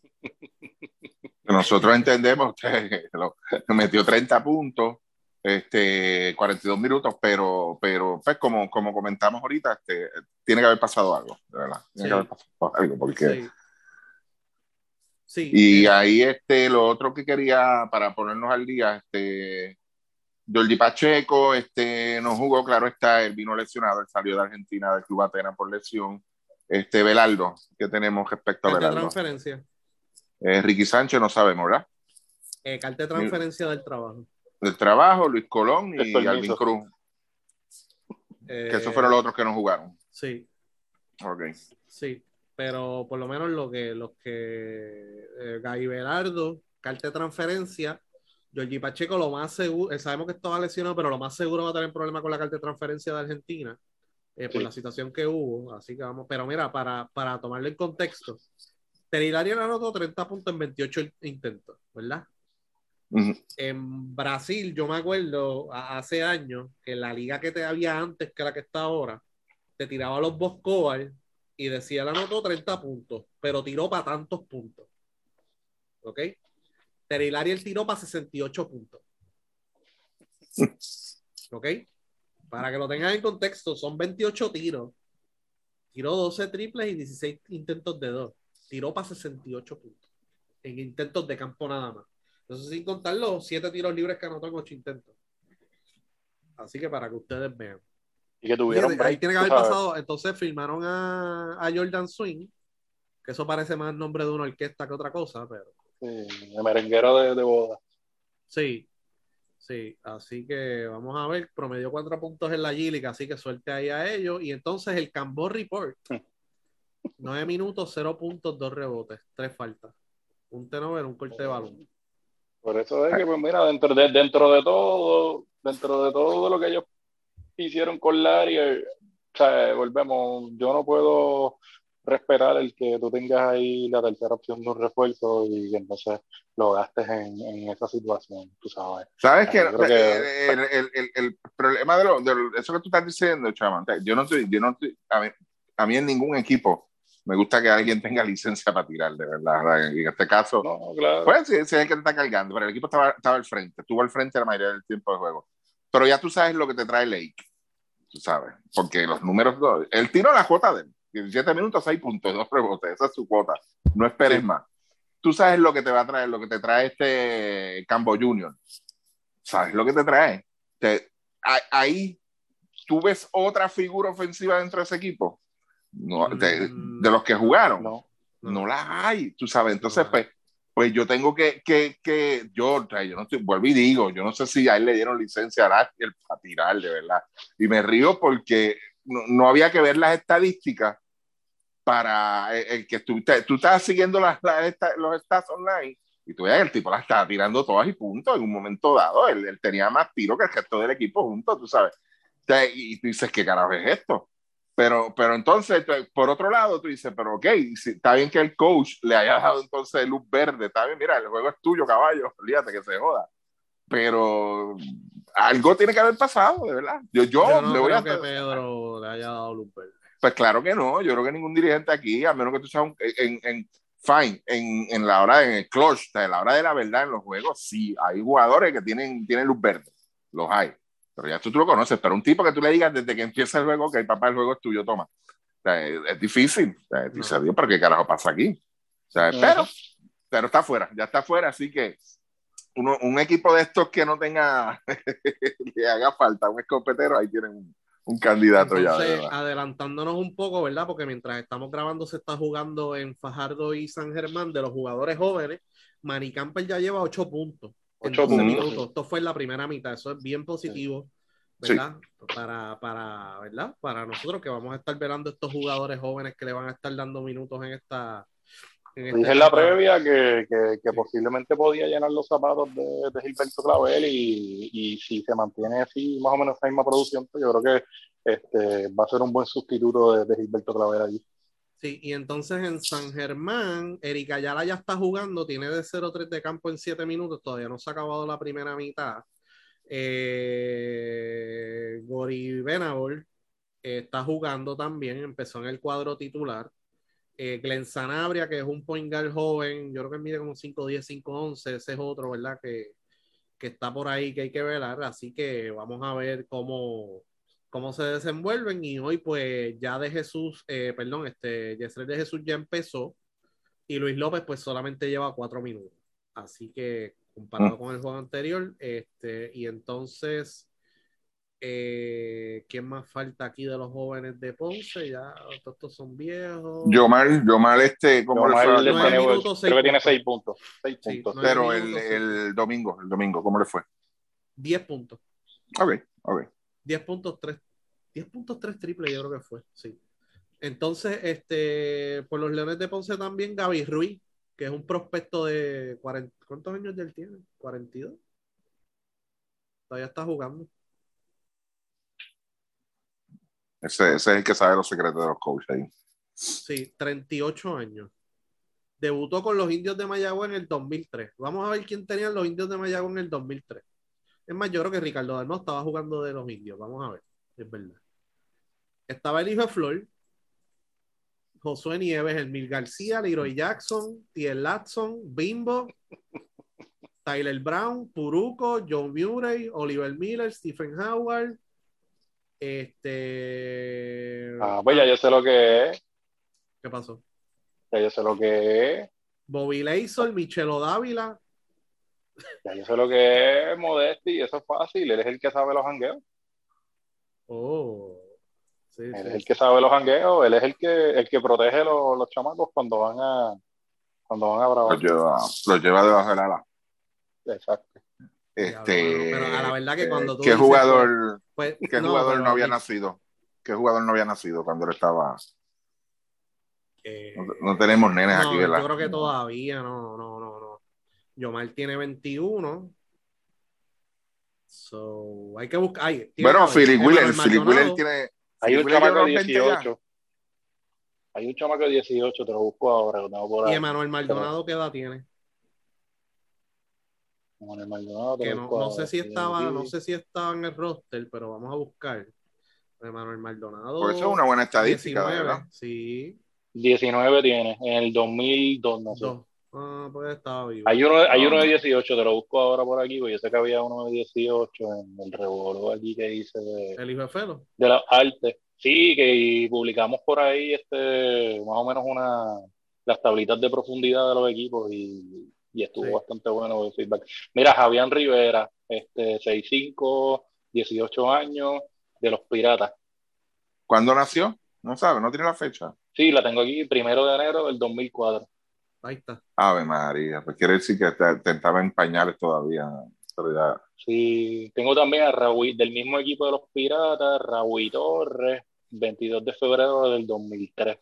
Nosotros entendemos que lo, metió 30 puntos, este, 42 minutos, pero, pero pues como, como comentamos ahorita, este, tiene que haber pasado algo, de verdad. Tiene que haber pasado algo, porque... Sí. y ahí este, lo otro que quería, para ponernos al día, este, Jordi Pacheco este, no jugó, claro está, él vino lesionado, él salió de Argentina del Club Atenas por lesión. Este, Belardo, ¿qué tenemos respecto a Belardo? transferencia. Eh, Ricky Sánchez no sabemos, ¿verdad? Eh, carta de transferencia del trabajo del trabajo, Luis Colón y Alvin Cruz. que esos fueron los otros que no jugaron. Sí. Ok. Sí, pero por lo menos lo que, los que eh, Gaby Belardo, carta de transferencia, Giorgi Pacheco, lo más seguro, eh, sabemos que estaba lesionado, pero lo más seguro va a tener problema con la carta de transferencia de Argentina, eh, por la situación que hubo. Así que vamos, pero mira, para, para tomarlo en contexto, Terilaria anotó 30 puntos en 28 intentos, ¿verdad? En Brasil, yo me acuerdo hace años que la liga que te había antes que la que está ahora, te tiraba los Boscobar y decía, la anotó 30 puntos, pero tiró para tantos puntos. ¿Ok? Terilari el tiró para 68 puntos. ¿Ok? Para que lo tengan en contexto, son 28 tiros. Tiró 12 triples y 16 intentos de dos. Tiró para 68 puntos. En intentos de campo nada más. Entonces, sin contar los 7 tiros libres que anotó en 8 intentos. Así que para que ustedes vean. Y que tuvieron. ahí tiene que haber pasado. Entonces firmaron a, a, Jordan Swing, que eso parece más el nombre de una orquesta que otra cosa, pero. Sí, de merenguero de, de boda. Sí, Sí, así que vamos a ver, promedió cuatro puntos en la G así que suerte ahí a ellos. Y entonces el Cambo Report, nueve minutos, cero puntos, dos rebotes, tres faltas, un tenover, un corte de balón. Por eso es que, pues mira, dentro de, dentro de todo, dentro de todo lo que ellos hicieron con Larry, o sea, volvemos, yo no puedo respetar el que tú tengas ahí la tercera opción de un refuerzo y que entonces lo gastes en, en esa situación, tú sabes. Sabes que, El, el, el, problema de, lo, de, eso que tú estás diciendo, chaval, yo no estoy, yo no estoy, a mí, a mí en ningún equipo me gusta que alguien tenga licencia para tirar, de verdad. En este caso, no, claro. pues sí, sí, es el que te está cargando, pero el equipo estaba, estaba al frente, estuvo al frente la mayoría del tiempo de juego. Pero ya tú sabes lo que te trae Lake, tú sabes, porque los números, el tiro la cuota de él 17 minutos, 6 puntos, 2 rebotes, esa es su cuota. No esperes más. Tú sabes lo que te va a traer, lo que te trae este Cambo Junior. ¿Sabes lo que te trae? ahí tú ves otra figura ofensiva dentro de ese equipo. No, de, los que jugaron. No, no la hay, tú sabes. Entonces, pues, pues yo tengo que, que, que yo, yo no estoy, vuelvo y digo, yo no sé si a él le dieron licencia a Ariel para tirar, de verdad. Y me río porque no, no, había que ver las estadísticas para el, que tú, tú estás siguiendo las, los stats online y tú ves el tipo la estaba tirando todas y punto en un momento dado. Él, tenía más tiro que el resto del equipo junto, tú sabes. y tú dices, ¿qué carajo es esto? Pero, pero entonces, por otro lado, tú dices, pero ok, está bien que el coach le haya dado entonces luz verde, está bien, mira, el juego es tuyo, caballo, olvídate que se joda. Pero algo tiene que haber pasado, de verdad. Yo, yo, no voy a. que Pedro le haya dado luz verde. Pues claro que no, yo creo que ningún dirigente aquí, a menos que tú seas en, en, fine, en, en, la hora, en el clutch, en la hora de la verdad en los juegos, sí, hay jugadores que tienen, tienen luz verde, los hay, pero ya tú, tú lo conoces, pero un tipo que tú le digas desde que empieza el juego que el papá el juego es tuyo, toma, es, difícil, dice, Dios, pero qué carajo pasa aquí, pero, pero está fuera, ya está fuera, así que uno, un equipo de estos que no tenga, que haga falta un escopetero, ahí tienen un un candidato ya. Adelantándonos un poco, ¿verdad? Porque mientras estamos grabando se está jugando en Fajardo y San Germán de los jugadores jóvenes. Manny Camper ya lleva ocho puntos. Ocho minutos. Esto fue en la primera mitad. Eso es bien positivo, ¿verdad? Para, para, ¿verdad? Para nosotros que vamos a estar velando estos jugadores jóvenes que le van a estar dando minutos en esta, este Dije en la previa que, que, posiblemente podía llenar los zapatos de, de Gilberto Clavel y, y, si se mantiene así, más o menos esa misma producción, pues yo creo que este, va a ser un buen sustituto de, de Gilberto Clavel allí. Sí, y entonces en San Germán, Erika Ayala ya está jugando, tiene de 0-3 de campo en 7 minutos, todavía no se ha acabado la primera mitad. Eh, Gori Benabol está jugando también, empezó en el cuadro titular. Eh, Glenn Sanabria, que es un point guard joven, yo creo que mide como 5'10, 5'11, ese es otro, ¿verdad? Que, que está por ahí que hay que velar, así que vamos a ver cómo, cómo se desenvuelven y hoy pues ya de Jesús, eh, perdón, este, Yesrel de Jesús ya empezó y Luis López pues solamente lleva cuatro minutos, así que comparado mm. con el juego anterior, este, y entonces eh, ¿Quién más falta aquí de los jóvenes de Ponce? Ya todos estos son viejos. Yo mal, yo mal este, como le fue? creo que tiene seis puntos. Seis puntos. Pero el, el, domingo, el domingo, ¿cómo le fue? Diez puntos. Ok, ok. Diez puntos, tres. Diez puntos, tres triple, yo creo que fue, sí. Entonces, este, por los Leones de Ponce también, Gaby Ruiz, que es un prospecto de 40, ¿cuántos años él tiene? 42. Todavía está jugando. Ese, ese, es el que sabe los secretos de los coaches ahí. Sí, 38 años. debutó con los indios de Mayagüez en el 2003. Vamos a ver quién tenían los indios de Mayagüez en el 2003. Es más, yo creo que Ricardo Dalmau estaba jugando de los indios. Vamos a ver, es verdad. Estaba el hijo de Flor, Josué Nieves, Elmil García, Leroy Jackson, Tiel Latson, Bimbo, Tyler Brown, Puruco, John Murray, Oliver Miller, Stephen Howard. Este. Ah, pues ya yo sé lo que es. ¿Qué pasó? Ya yo sé lo que es. Bobby Leisol, Michelo Dávila. Ya yo sé lo que es Modesti, eso es fácil. Él es el que sabe los hangueos. Oh. Sí, Él sí. es el que sabe los hangueos. Él es el que, el que protege los, los chamacos cuando van a cuando van a Lo bravar. lleva, lo lleva debajo del ala. Exacto. Este, Pero a la verdad que cuando tú ¿Qué dices, jugador, Pues, qué jugador pero no había nacido? ¿Qué jugador no había nacido cuando él estaba? eh, No, no tenemos nenes no, aquí, ¿verdad? Yo creo que todavía no, no, no, no. Yomar tiene 21. So, hay que buscar. ay, tiene Bueno. Philip Wheeler, Emanuel Philip Wheeler tiene. Hay un chamaco de lleva 20 ya. 18. Hay un chamaco de 18, te lo busco ahora, lo tengo por Y. Emanuel Maldonado, ¿qué edad tiene? Con el Maldonado, te Que no, no sé si estaba, no sé si estaba en el roster, pero vamos a buscar. Emanuel Maldonado. Por eso es una buena estadística, 19, ¿verdad? Sí, 19 tiene, en el 2002, no sé. dos. Ah, pues estaba vivo. Hay uno, hay No, uno de no. 18, te lo busco ahora por aquí, porque yo sé que había uno de 18 en el revolvo aquí que hice de, El hijo de Felo. de las artes. Sí, que publicamos por ahí este más o menos una las tablitas de profundidad de los equipos y, y estuvo Sí. bastante bueno el feedback. Mira, Javián Rivera, este 6'5, 18 años, de los Piratas. ¿Cuándo nació? No sabe, no tiene la fecha. Sí, la tengo aquí, primero de enero del 2004. Ahí está. Ave María, pues quiere decir que te, te estaba en pañales todavía. Pero ya. Sí, tengo también a Raúl, del mismo equipo de los Piratas, Raúl Torres, 22 de febrero del 2003.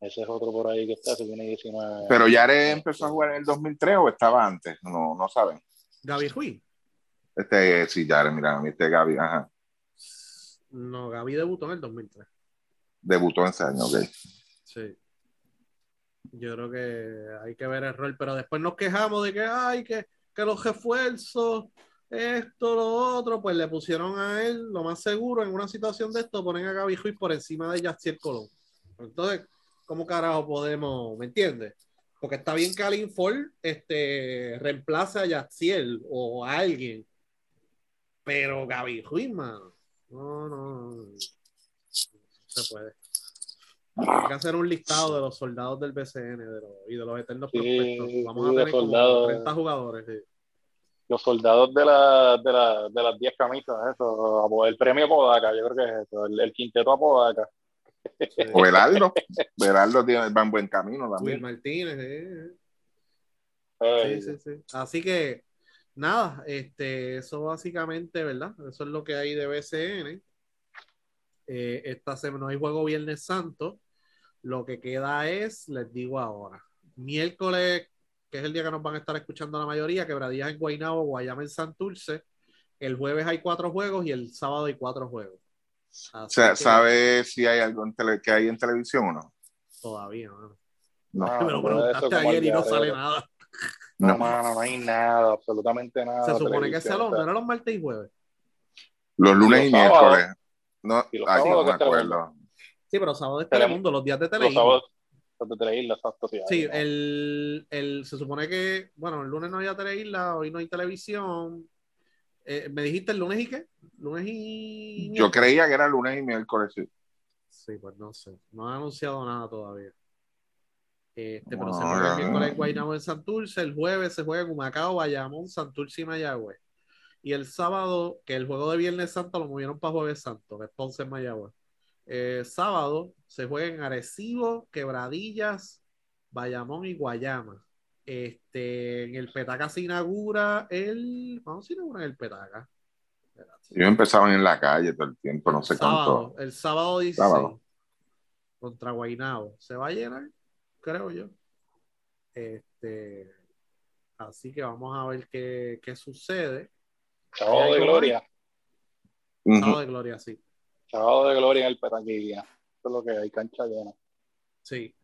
Ese es otro por ahí que está, se tiene 19. Pero Yare empezó a jugar en el 2003 o estaba antes, no, no saben. Gaby Ruiz. Este, sí, Yare, mira, este Gaby, ajá, No, Gaby debutó en el 2003. debutó en ese año, ok. Sí. Yo creo que hay que ver el rol, pero después nos quejamos de que, ay, que, que los refuerzos, esto, lo otro, pues le pusieron a él, lo más seguro, en una situación de esto, ponen a Gaby Ruiz por encima de Yaciel Colón. Entonces, ¿cómo carajo podemos, me entiendes? Porque está bien que Alin Ford este, reemplace a Yaciel o a alguien, pero Gaby Ruiz, mano, no, no, no, no se puede. Hay que hacer un listado de los soldados del BCN de los, y de los eternos Sí, prospectos. Vamos sí, a tener como soldados. 30 jugadores. sí. Los soldados de, la, de, la, de las 10 camisas, eso, el premio Podaca, yo creo que es eso, el, el quinteto a Podaca. Sí. O Beraldo, Beraldo tiene, va en buen camino también. Martínez. sí, Ay, sí, sí, sí. Así que, nada, este, eso básicamente, ¿verdad? Eso es lo que hay de BCN. Eh, esta semana no hay juego Viernes Santo. Lo que queda es, les digo ahora, miércoles, que es el día que nos van a estar escuchando la mayoría, quebradillas en Guaynabo, Guayama en Santurce. El jueves hay cuatro juegos y el sábado hay cuatro juegos. Así que ¿Sabe si hay algo en tele- que hay en televisión o no? Todavía. No. Ah, Me lo preguntaste ayer y no sale nada. No, No. mano, no hay nada, absolutamente nada. Se supone que sea los, no era los martes y jueves. Los lunes los y miércoles. No, Y los ay, no me acuerdo. Sí, pero sábado es Telemundo. Los días de Los Telemundo. sábados los de Teleisla, exacto, sí. Sí, el, el, se supone que, bueno, el lunes no había Teleisla, hoy no hay televisión. Eh, ¿Me dijiste el lunes y qué? Lunes y... Yo creía que era lunes y miércoles. sí. Sí, pues no sé. No han anunciado nada todavía. Este, pero No, se juega el miércoles en Guaynabo en Santurce, el jueves se juega en Humacao, Bayamón, Santurce y Mayagüez. Y el sábado, que el juego de Viernes Santo lo movieron para Jueves Santo, que es Ponce en Mayagüez. Eh, sábado se juega en Arecibo, Quebradillas, Bayamón y Guayama. Este, en el Petaca se inaugura el. ¿Cuándo se inaugura el Petaca? Ellos empezaban en la calle todo el tiempo, no sé sábado, cuánto. El sábado 16 Sábado. contra Guaynabo. Se va a llenar, creo yo. Este, así que vamos a ver qué, qué sucede. Sábado ¿Hay de gloria. Ujú. Sábado de Gloria, sí. Sábado de gloria en el Petaquilla. Eso es lo que hay, cancha llena. Sí.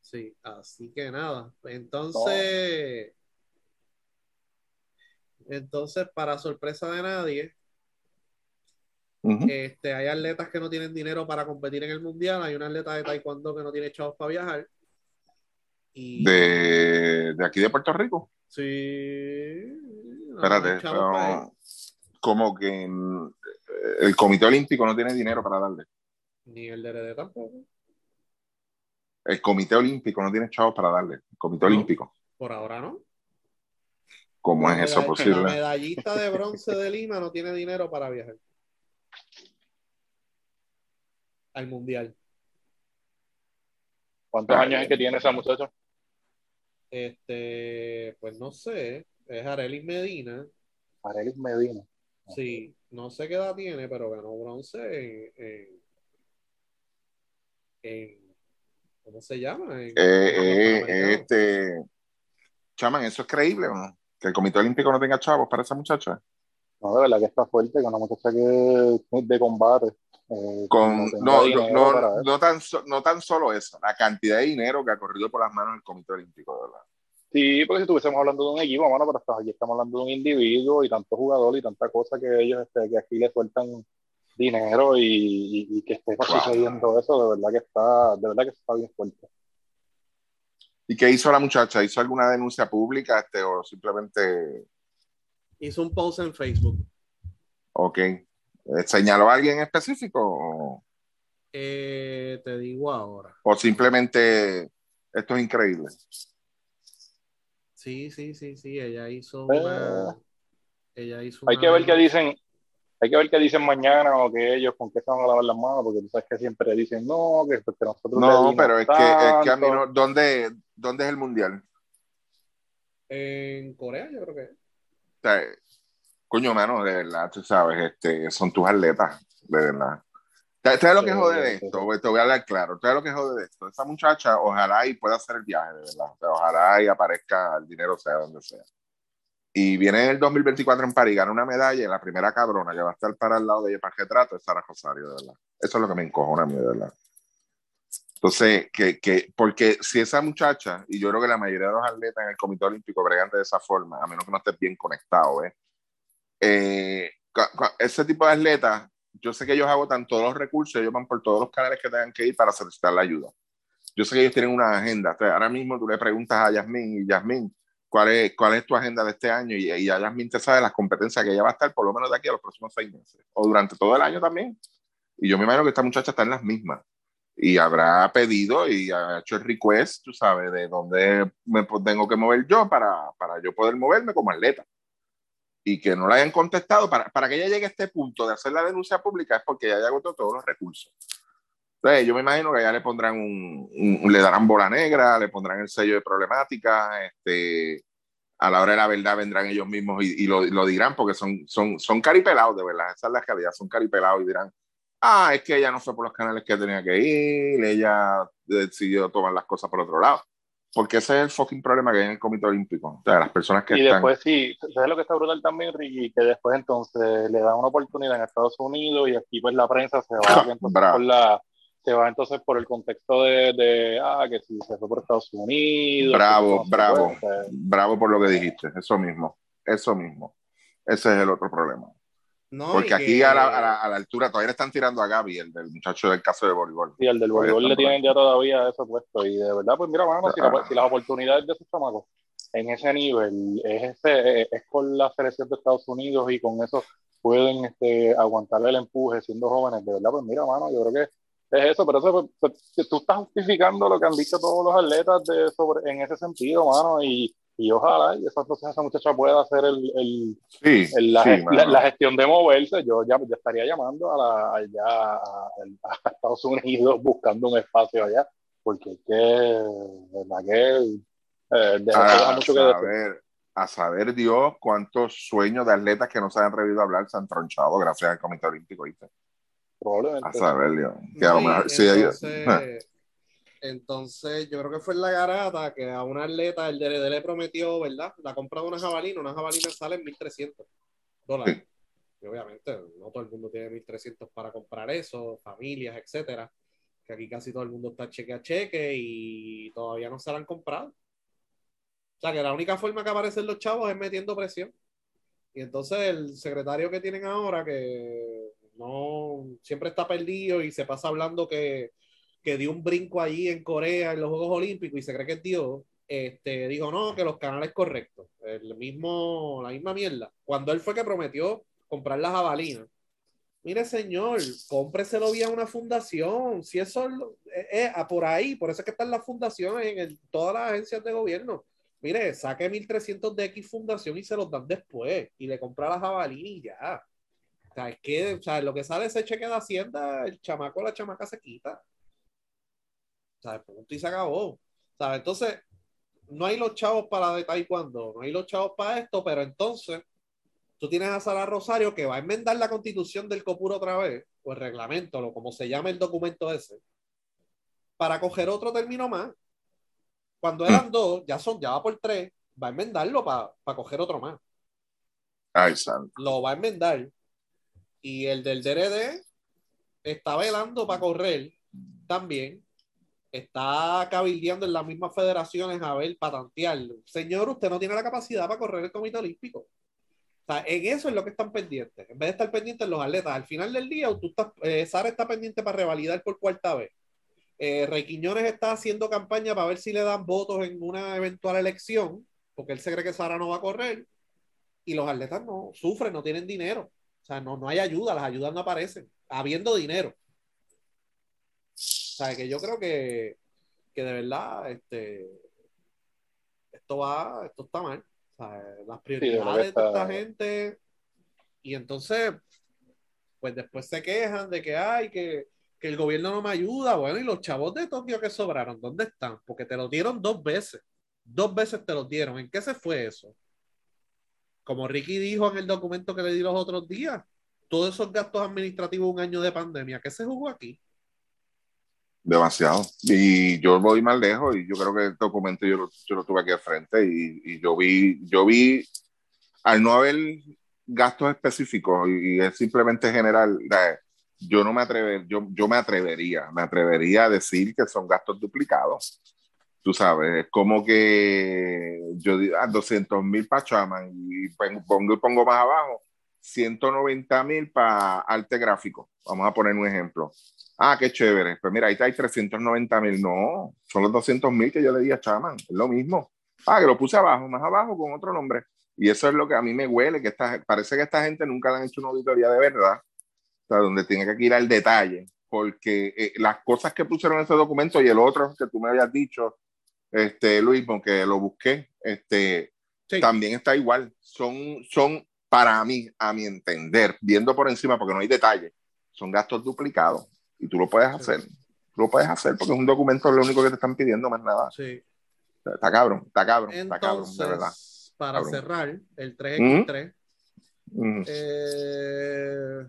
Sí, así que nada. Entonces, entonces, para sorpresa de nadie, este, hay atletas que no tienen dinero para competir en el mundial, hay un atleta de taekwondo que no tiene chavos para viajar. Y... De, de aquí de Puerto Rico. Sí. Espérate, pero, como que el Comité Olímpico no tiene dinero para darle. Ni el DRD tampoco. El Comité Olímpico no tiene chavos para darle. El Comité Olímpico. Por ahora no. ¿Cómo es eso posible? La medallista de bronce de Lima no tiene dinero para viajar al mundial. ¿Cuántos años es que tiene esa muchacha? Este, pues no sé, es Arelis Medina. Arelis Medina. Sí, no sé qué edad tiene, pero ganó bronce en, en, ¿cómo se llama? Eh, eh, este, chaman, ¿eso es creíble o no? Que el Comité Olímpico no tenga chavos para esa muchacha. No, de verdad que está fuerte, con una muchacha que es de combate. Eh, con, no, no, no, tan, no tan solo eso, la cantidad de dinero que ha corrido por las manos del Comité Olímpico, de verdad. Sí, porque si estuviésemos hablando de un equipo, mano, pero aquí estamos hablando de un individuo y tanto jugador y tanta cosa que ellos, este, que aquí le sueltan dinero y, que esté sucediendo eso, de verdad que está, de verdad que está bien fuerte. ¿Y qué hizo la muchacha? ¿Hizo alguna denuncia pública este, o simplemente...? Hizo un post en Facebook. Ok. Eh, ¿Señaló a alguien específico? Eh, te digo ahora. ¿O simplemente esto es increíble? Sí, sí, sí, sí, ella hizo una... Eh, ella hizo hay que ver qué dicen, hay que ver qué dicen mañana o que ellos con qué se van a lavar las manos, porque tú sabes que siempre dicen no, que, nosotros. No, pero es que, es que, a mí no. ¿dónde, ¿Dónde es el mundial? En Corea, yo creo que. O sea, coño, mano, de verdad, tú sabes, este, son tus atletas, de verdad. ¿Sabes lo que jode de esto? Te voy a hablar claro. ¿Sabes lo que jode de esto? Esa muchacha, ojalá y pueda hacer el viaje, de verdad. ojalá y aparezca el dinero, sea donde sea. Y viene en el 2024 en París, gana una medalla y la primera cabrona que va a estar para el lado de ella para que trato es Sara Rosario, de verdad. Eso es lo que me encojona a mí, de verdad. Entonces, que, que, porque si esa muchacha, y yo creo que la mayoría de los atletas en el Comité Olímpico bregan de esa forma, a menos que no estés bien conectado, ¿eh? eh ese tipo de atletas yo sé que ellos agotan todos los recursos, ellos van por todos los canales que tengan que ir para solicitar la ayuda. Yo sé que ellos tienen una agenda. ahora mismo tú le preguntas a Yasmín y Yasmín, ¿cuál es, cuál es tu agenda de este año? Y, y a Yasmín te sabe las competencias que ella va a estar por lo menos de aquí a los próximos seis meses o durante todo el año también. Y yo me imagino que esta muchacha está en las mismas y habrá pedido y ha hecho el request, tú sabes, de dónde me tengo que mover yo para, para yo poder moverme como atleta y que no le hayan contestado, para, para que ella llegue a este punto de hacer la denuncia pública es porque ella ya agotó todos los recursos. Entonces, yo me imagino que ya le pondrán un, le darán bola negra, le pondrán el sello de problemática, este, a la hora de la verdad vendrán ellos mismos y, lo, lo, dirán porque son, son, son caripelados, de verdad, esa es la realidad, son caripelados y dirán, ah, es que ella no fue por los canales que tenía que ir, ella decidió tomar las cosas por otro lado. Porque ese es el fucking problema que hay en el Comité Olímpico. O sea, las personas que y después sí, ¿sabes lo que está brutal también, Ricky? Que después entonces le dan una oportunidad en Estados Unidos y aquí pues la prensa se va por la se va entonces por el contexto de, de, ah, que si se fue por Estados Unidos. Bravo, bravo, bravo por lo que dijiste, eso mismo, eso mismo. Ese es el otro problema. Porque aquí a, la, a, la, altura todavía le están tirando a Gaby, el del muchacho del caso de voleibol. Sí, el del voleibol le tienen ya todavía eso puesto. Y de verdad, pues mira, mano, si, si, las oportunidades de esos chamacos en ese nivel es, ese, es con la selección de Estados Unidos y con eso pueden este, aguantarle el empuje siendo jóvenes, de verdad, pues mira, mano, yo creo que es eso, pero eso, pues, pues tú estás justificando lo que han dicho todos los atletas de, sobre, en ese sentido, mano, y y ojalá y esa, entonces esa muchacha pueda hacer el, el, el la, la, gestión de moverse. Yo ya, ya estaría llamando a, la, allá, a, a, Estados Unidos buscando un espacio allá, porque es que, verdad que eh, a, mucho saber, que A saber Dios cuántos sueños de atletas que no se han revido hablar se han tronchado gracias al Comité Olímpico. ¿viste? Probablemente. A saber Dios. Que a lo mejor, sí, entonces, yo creo que fue en la garata que a un atleta el DLD le prometió, ¿verdad? La compra de una jabalina, una jabalina sale en 1.300 dólares. Y obviamente no todo el mundo tiene 1.300 para comprar eso, familias, etcétera. que aquí casi todo el mundo está cheque a cheque y todavía no se la han comprado. O sea, que la única forma que aparecen los chavos es metiendo presión. Y entonces el secretario que tienen ahora, que no siempre está perdido y se pasa hablando que, que dio un brinco allí en Corea en los Juegos Olímpicos y se cree que es Dios, este, dijo no, que los canales correctos, el mismo, la misma mierda. Cuando él fue que prometió comprar las jabalinas. Mire, señor, cómpreselo vía una fundación. Si eso es, eh, por ahí, por eso es que están las fundaciones en todas las agencias de gobierno. Mire, saque 1300 de X fundación y se los dan después y le compra las jabalinas y ya. O sea, es que, o sea, lo que sale ese cheque de Hacienda, el chamaco, la chamaca se quita. O sea, punto y se acabó. sea, Entonces, no hay los chavos para de taekwondo, no hay los chavos para esto, pero entonces tú tienes a Sara Rosario que va a enmendar la constitución del COPUR otra vez, o el reglamento, o como se llama el documento ese, para coger otro término más. Cuando eran hmm. dos, ya son, ya va por tres, va a enmendarlo para coger otro más. Ay, santo. Lo va a enmendar. Y el del DRD está velando para correr también está cabildeando en las mismas federaciones a ver, patantearlo. Señor, usted no tiene la capacidad para correr el Comité Olímpico. O sea, en eso es lo que están pendientes. En vez de estar pendientes los atletas, al final del día, tú eh, Sara está pendiente para revalidar por cuarta vez. Eh, está haciendo campaña para ver si le dan votos en una eventual elección, porque él se cree que Sara no va a correr. Y los atletas no sufren, no tienen dinero. O sea, no, no hay ayuda, las ayudas no aparecen, habiendo dinero sea, que yo creo que, que de verdad este, esto va, esto está mal. O sea, las prioridades de esta gente. Y entonces, pues después se quejan de que hay que, que el gobierno no me ayuda. Bueno, y los chavos de Tokio que sobraron, ¿dónde están? Porque te lo dieron dos veces. Dos veces te los dieron. ¿En qué se fue eso? Como Ricky dijo en el documento que le di los otros días, todos esos gastos administrativos un año de pandemia, ¿qué se jugó aquí? Demasiado. Y yo voy más lejos y yo creo que el documento yo lo, yo lo tuve aquí al frente y, y, yo vi, yo vi, al no haber gastos específicos y, es simplemente general, yo no me atrever, yo, yo me atrevería, me atrevería a decir que son gastos duplicados. Tú sabes, es como que yo digo, a 200 mil para Chaman y pongo, pongo más abajo, 190 mil para arte gráfico. Vamos a poner un ejemplo. Ah, qué chévere. Pues mira, ahí está, hay 390 mil. No, son los 200 mil que yo le di a Chaman. Es lo mismo. Ah, que lo puse abajo, más abajo con otro nombre. Y eso es lo que a mí me huele, que esta, parece que esta gente nunca le han hecho una auditoría de verdad, o sea, donde tiene que ir al detalle, porque eh, las cosas que pusieron en ese documento y el otro que tú me habías dicho, este, Luis, porque lo busqué, este, también está igual. Son, son, para mí, a mi entender, viendo por encima, porque no hay detalle, son gastos duplicados. Y tú lo puedes hacer. Tú lo puedes hacer porque es un documento lo único que te están pidiendo, más nada. Sí. Está cabrón, está cabrón, está cabrón, de verdad. Para cerrar, el 3x3. Eh,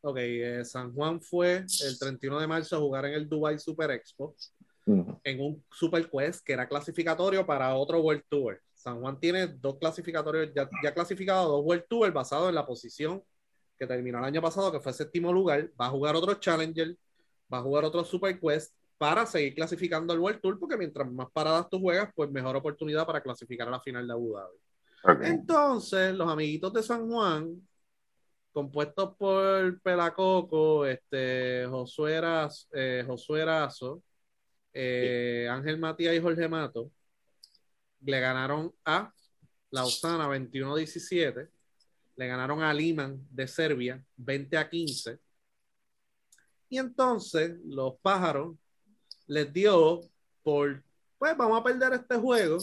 ok, eh, San Juan fue el 31 de marzo a jugar en el Dubai Super Expo en un Super Quest que era clasificatorio para otro World Tour. San Juan tiene dos clasificatorios, ya, ya clasificado dos World Tour basados en la posición que terminó el año pasado, que fue séptimo lugar, va a jugar otro Challenger, va a jugar otro Super Quest para seguir clasificando al World Tour, porque mientras más paradas tú juegas, pues mejor oportunidad para clasificar a la final de Abu Dhabi. Entonces, los amiguitos de San Juan, compuestos por Pelacoco, este, Josué, Erazo, eh, eh, Ángel Matías y Jorge Mato, le ganaron a Lausana 21-17 le ganaron a Liman de Serbia 20 a 15. Y entonces los pájaros les dio por, pues vamos a perder este juego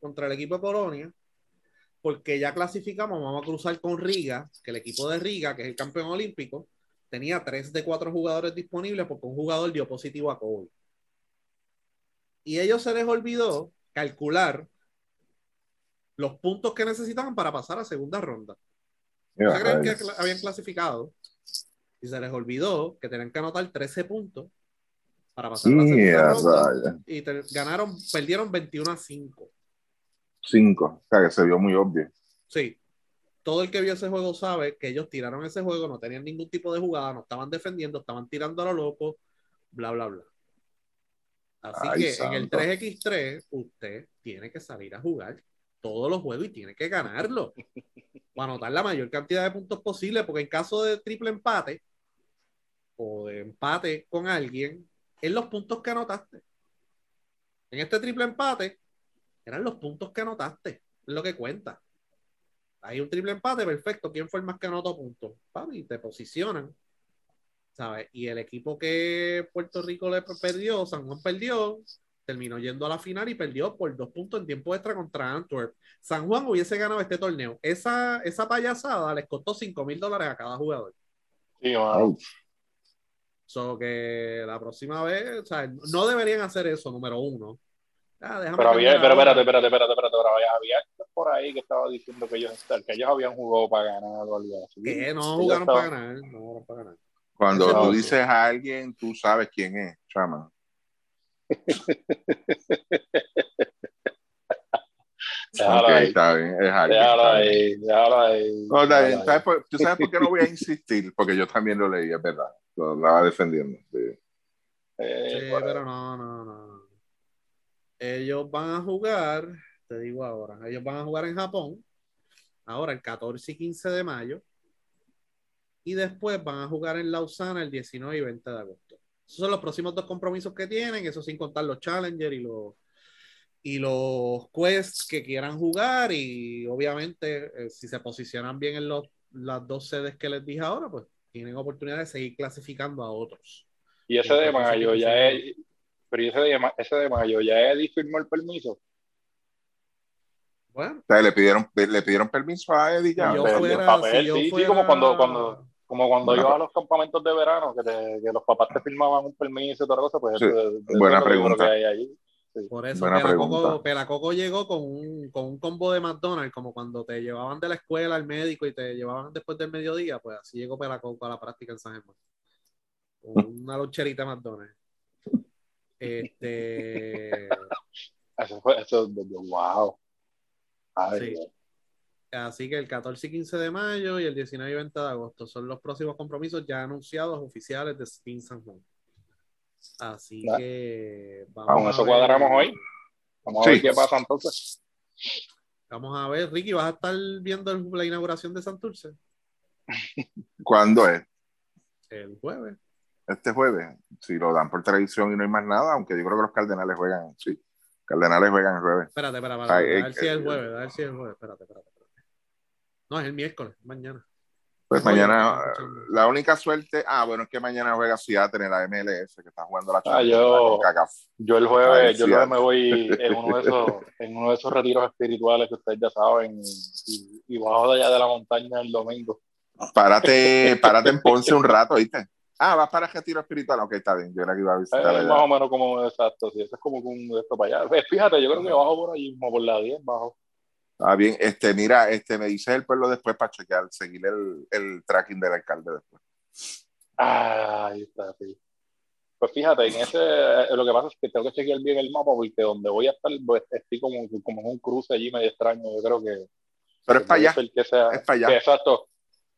contra el equipo de Colonia, porque ya clasificamos, vamos a cruzar con Riga, que el equipo de Riga, que es el campeón olímpico, tenía tres de cuatro jugadores disponibles porque un jugador dio positivo a COVID. Y ellos se les olvidó calcular los puntos que necesitaban para pasar a segunda ronda se creen que habían clasificado y se les olvidó que tenían que anotar 13 puntos para pasar la segunda ronda y ganaron, perdieron 21 a 5. 5, o sea que se vio muy obvio. Sí. Todo el que vio ese juego sabe que ellos tiraron ese juego, no tenían ningún tipo de jugada, no estaban defendiendo, estaban tirando a lo loco. bla, bla, bla. Así Ay, que en el santo. 3x3, usted en el santo. 3x3, usted tiene que salir a jugar todos los juegos y tiene que ganarlo. Para anotar la mayor cantidad de puntos posible, porque en caso de triple empate o de empate con alguien, es los puntos que anotaste. En este triple empate, eran los puntos que anotaste, es lo que cuenta. Hay un triple empate, perfecto. ¿Quién fue el más que anotó puntos? Papi, te posicionan. ¿Sabes? Y el equipo que Puerto Rico le perdió, San Juan perdió, terminó yendo a la final y perdió por dos puntos en tiempo extra contra Antwerp. San Juan hubiese ganado este torneo. Esa, esa payasada les costó 5 mil dólares a cada jugador. Sí. Au. So que la próxima vez, o sea, no deberían hacer eso, número uno. Ah, déjame Pero había, pero espérate, espérate, espérate, espérate, pero había, había alguien por ahí que estaba diciendo que ellos, que ellos habían jugado para ganar o algo así. Que no jugaron para ganar, no jugaron para ganar. Cuando tú dices a alguien, tú sabes quién es, chama. Déjalo Ok, ahí, está bien, es alguien. déjalo está bien. ahí, déjalo ahí. No, está bien. déjalo ahí. ¿Sabes por- ¿Tú sabes por qué no voy a insistir? Porque yo también lo leí, es verdad. Lo andaba defendiendo. sí. Eh, Sí, pero no, no, no. Ellos van a jugar, te digo ahora, ellos van a jugar en Japón, ahora el 14 y 15 de mayo, y después van a jugar en Lausana el 19 y 20 de agosto. Esos son los próximos dos compromisos que tienen, eso sin contar los Challenger y los y los quests que quieran jugar y obviamente eh, si se posicionan bien en los, las dos sedes que les dije ahora, pues tienen oportunidad de seguir clasificando a otros. Y ese de mayo ya es. Pero ese de, ese de mayo ya Eddie firmó el permiso. Bueno, O sea, le pidieron, le pidieron permiso a Eddie ya. Si yo fuera- papel, si yo sí, sí, como cuando, cuando, como cuando Buena- ibas a los campamentos de verano, que, te- que los papás te firmaban un permiso y toda cosa, pues Sí, eso- eso es buena lo que yo creo pregunta. que hay ahí. Por eso Pelacoco. Pelacoco llegó con un, con un combo de McDonald's, como cuando te llevaban de la escuela al médico y te llevaban después del mediodía, pues así llegó Pelacoco a la práctica en San Germán. Con Una loncherita de McDonald's. Este, Eso fue, eso, wow. Ay, Sí. Así que el 14 y 15 de mayo y el 19 y 20 de agosto son los próximos compromisos ya anunciados oficiales de Spin San Juan. Así que vamos Con a eso ver- cuadramos hoy. Vamos a ver qué pasa entonces. Vamos a ver, Ricky, ¿vas a estar viendo el- la inauguración de Santurce? ¿Cuándo es? El jueves. Este jueves. Si lo dan por televisión y no hay más nada, aunque yo creo que los Cardenales juegan, sí. Cardenales juegan el jueves. Espérate, espérate, espérate. Ay, a ver si es el jueves, a ver si es el jueves. Espérate, espérate, espérate. No, es el miércoles, mañana. Pues Oye, mañana, la única suerte, ah, bueno, es que mañana juega Seattle en la MLS, que está jugando la Ah, Champions, yo- la CONCACAF. Yo el jueves, yo el jueves me voy en uno de esos, en uno de esos retiros espirituales que ustedes ya saben, y, y bajo de allá de la montaña el domingo. Párate, párate en Ponce un rato, ¿viste? Ah, vas para retiro espiritual. Ok, está bien. Yo era que iba a Eh, visitar más allá. o menos como exacto, sí, eso es como que un de esto para allá. Eh, Fíjate, yo creo que bajo por allí, como por la 10, bajo. Ah, bien. Este, mira, este, me dices el pueblo después para chequear, seguir el, el tracking del alcalde después. Ah, ahí está, sí. Pues fíjate, en ese, eh, lo que pasa es que tengo que chequear bien el mapa porque donde voy a estar, pues, estoy como, como en un cruce allí medio extraño. Yo creo que. Pero es para allá. que sea- es para allá. que exacto.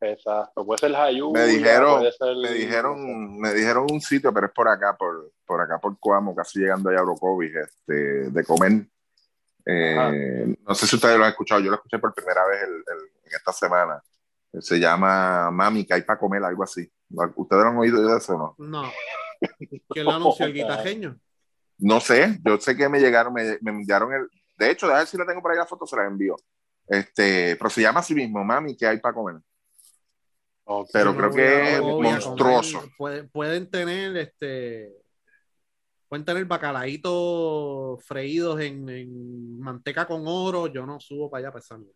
Exacto. Puede ser Jayuya, Me dijeron- ser- Me dijeron, me dijeron un sitio, pero es por acá, por, por acá por Coamo, casi llegando allá a Orocovis, este, de comer. Eh, no sé si ustedes lo han escuchado, yo lo escuché por primera vez el- el- en esta semana. Se llama Mami, que hay para comer, algo así. ¿Ustedes lo han oído de eso o no? No. ¿Quién lo anunció? ¿El guitajeño? No sé, yo sé que me llegaron, me, me enviaron el. De hecho, a ver si la tengo por ahí la foto, se la envío. Este, pero se llama así mismo, Mami, que hay para comer. Pero creo que es monstruoso. pueden, pueden tener este. Pueden tener bacalaíto freídos en, en manteca con oro. Yo no subo para allá para esa mierda.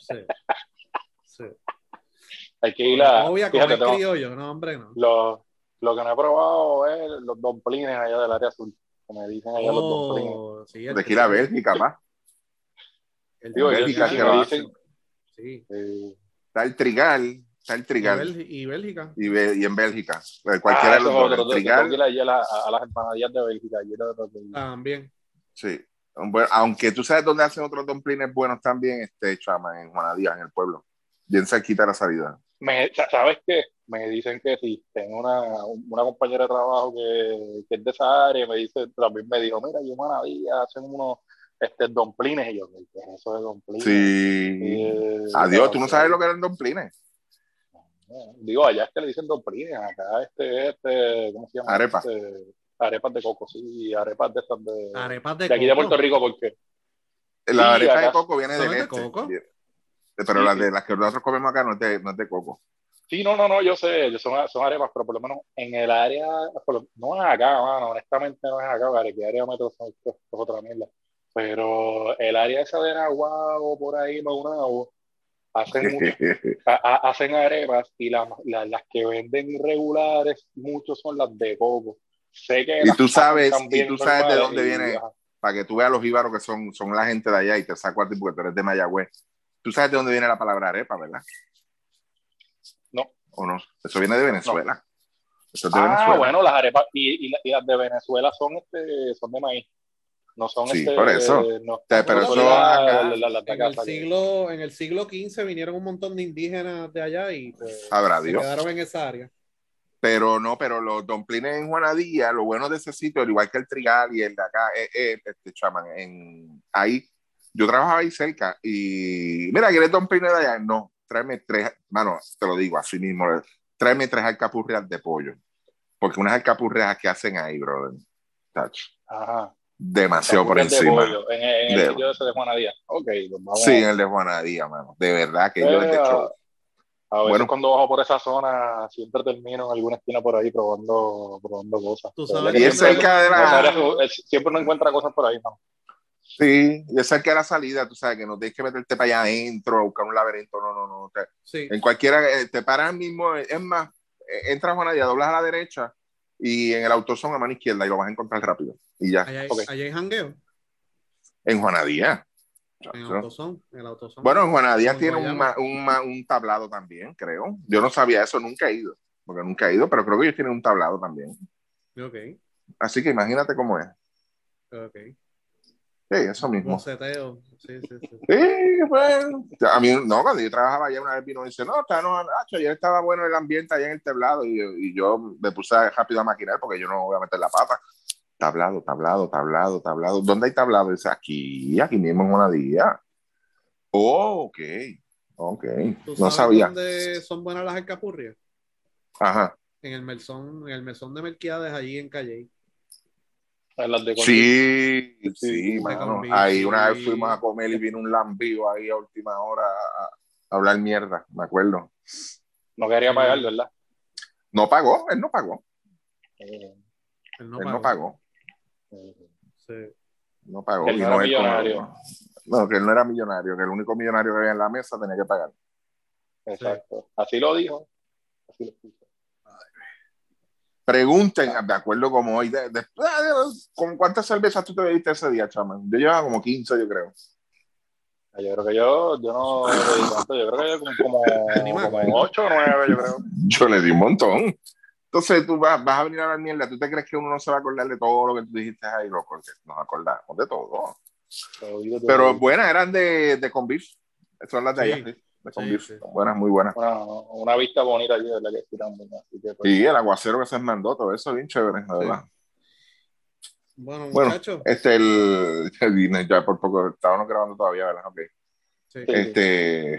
Sí. Sí. Hay que ir a. No voy a fíjate, comer tengo- criollo, no, hombre, no. lo, lo que no he probado es los domplines allá del área azul. Que me dicen allá los domplines. Oh, sí, De aquí a la que- Bélgica, pa. el Digo, Bélgica sí, que dicen- Sí. eh, Está el Trigal, está el Y, Trigal. Bélgica- y Bélgica. Y, y en Bélgica. Eh, ah, Cualquiera de eso los dos. otro, El Trigal, ir a, a- a las empanadillas de Bélgica. También. sí. Bueno, aunque tú sabes dónde hacen otros domplines buenos también, este chama, en Juana Díaz, en el pueblo. Bien cerquita de la salida. me, ¿sabes qué? Me dicen que sí, tengo una, una compañera de trabajo que, que, es de esa área, me dice, también me dijo, mira, yo día hacen unos este, domplines, y yo, ¿qué es eso de domplines? Sí. Eh, Adiós, ¿tú no sabes lo que eran domplines? Digo, allá es que le dicen domplines, acá este, este, ¿cómo se llama? Arepas. Este, arepas de coco, sí, arepas de estas de, arepas de, de aquí de Puerto Rico, porque la arepa de coco viene de leche. Coco? Pero las, de, las que nosotros comemos acá no es de, no es de coco. Sí, no, no, no, yo sé, son, son arepas, pero por lo menos en el área, no es acá, mano, honestamente no es acá, ¿vale? que área metro son es otra mierda. Pero el área esa de o por ahí, no, hacen, hacen arepas y las que venden irregulares, muchos son las de coco. Sé que y tú sabes, y tú sabes de dónde viene, para que tú veas los íbaros que son, son la gente de allá y te saco a ti porque tú eres de Mayagüez. Tú sabes de dónde viene la palabra arepa, ¿verdad? No. ¿O no? Eso viene de Venezuela. Eso es de ah, Venezuela. bueno, las arepas y, y, las de Venezuela son, este, son de maíz. No son sí, este, por eso. No, pero eso en, el siglo, en el siglo XV vinieron un montón de indígenas de allá y pues, se quedaron en esa área. Pero no, pero los domplines en Juanadía, lo bueno de ese sitio, al igual que el Trigal y el de acá, eh, eh, este chaman, en, ahí, yo trabajaba ahí cerca y, mira, ¿quieres domplines de allá? No, tráeme tres, mano, te lo digo así mismo, tráeme tres alcapurrias de pollo, porque unas alcapurrias que hacen ahí, brother, touch. Ajá. Demasiado por encima. En, en, el sitio ese de Juanadía. Pues vamos. Sí, en el de Juanadía, mano. De verdad que yo desde a veces bueno, cuando bajo por esa zona siempre termino en alguna esquina por ahí probando, probando cosas. ¿Tú sabes y es cerca de la... Siempre uno encuentra cosas por ahí, ¿no? Sí, y es cerca de la salida, tú sabes que no tienes que meterte para allá adentro a buscar un laberinto, no, no, no. sí. En cualquiera, eh, te paras mismo, es más, eh, entras a Juanadía, doblas a la derecha y en el autosón a mano izquierda y lo vas a encontrar rápido. Y ya. ¿Allá, okay. ¿allá hay jangueo? En Juanadía. En autosón, el Bueno, en Juanadía tiene un, un, un, tablado también, creo. Yo no sabía eso, nunca he ido, porque nunca he ido, pero creo que ellos tienen un tablado también. Ok. Así que imagínate cómo es. Ok. Sí, eso mismo. Sí, sí, sí. Sí, bueno. A mí, no, cuando yo trabajaba allá una vez vino y dice, no, está, no, Nacho, ayer estaba bueno el ambiente allá en el tablado y, y yo me puse rápido a maquinar porque yo no voy a meter la pata tablado, tablado, tablado, tablado. ¿Dónde hay tablado? Aquí, aquí mismo en una día. Oh, ok, ok. No sabía. ¿Dónde son buenas las alcapurrias? Ajá. En el mesón, en el mesón de Melquiades, allí en Calle. sí, sí, sí mano. Ahí una vez fuimos a comer y vino un lambío ahí a última hora a, hablar mierda, me acuerdo. No quería pagar, ¿verdad? No pagó, él no pagó. Eh, él no pagó. Sí. No pagó. no, era millonario. no, que él no era millonario, que el único millonario que había en la mesa tenía que pagar. Exacto. Así lo dijo. Así lo dijo. Pregunten, de acuerdo como hoy, de, ¿con cuántas cervezas tú te bebiste ese día, chaman? Yo llevaba como 15, yo creo. Yo creo que yo, yo no le di tanto, yo creo que yo como, como, como 8 o 9, yo creo. Yo le di un montón. Entonces tú vas, vas a venir a la mierda, ¿tú te crees que uno no se va a acordar de todo lo que tú dijiste ahí, loco? Nos acordamos de todo. Pero buenas, eran de, de con Son las de allá, sí. De con Buenas, muy buenas. Una, vista bonita allí, de la que. Pues, sí, el aguacero que se mandó, todo eso bien chévere, la verdad. Bueno, muchachos. este, el, el, ya por poco, estábamos grabando todavía, ¿verdad? Ok. Sí. Este,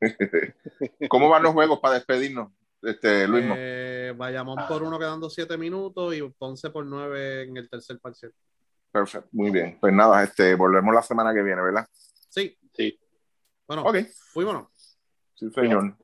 ¿Cómo van los juegos para despedirnos? Este, Luis. Eh, Bayamón por uno quedando siete minutos y Ponce por nueve en el tercer parcial. Perfecto, muy bien. Pues nada, este, volvemos la semana que viene, ¿verdad? Sí. Sí. Bueno, okay. fuímonos. Sí, señor.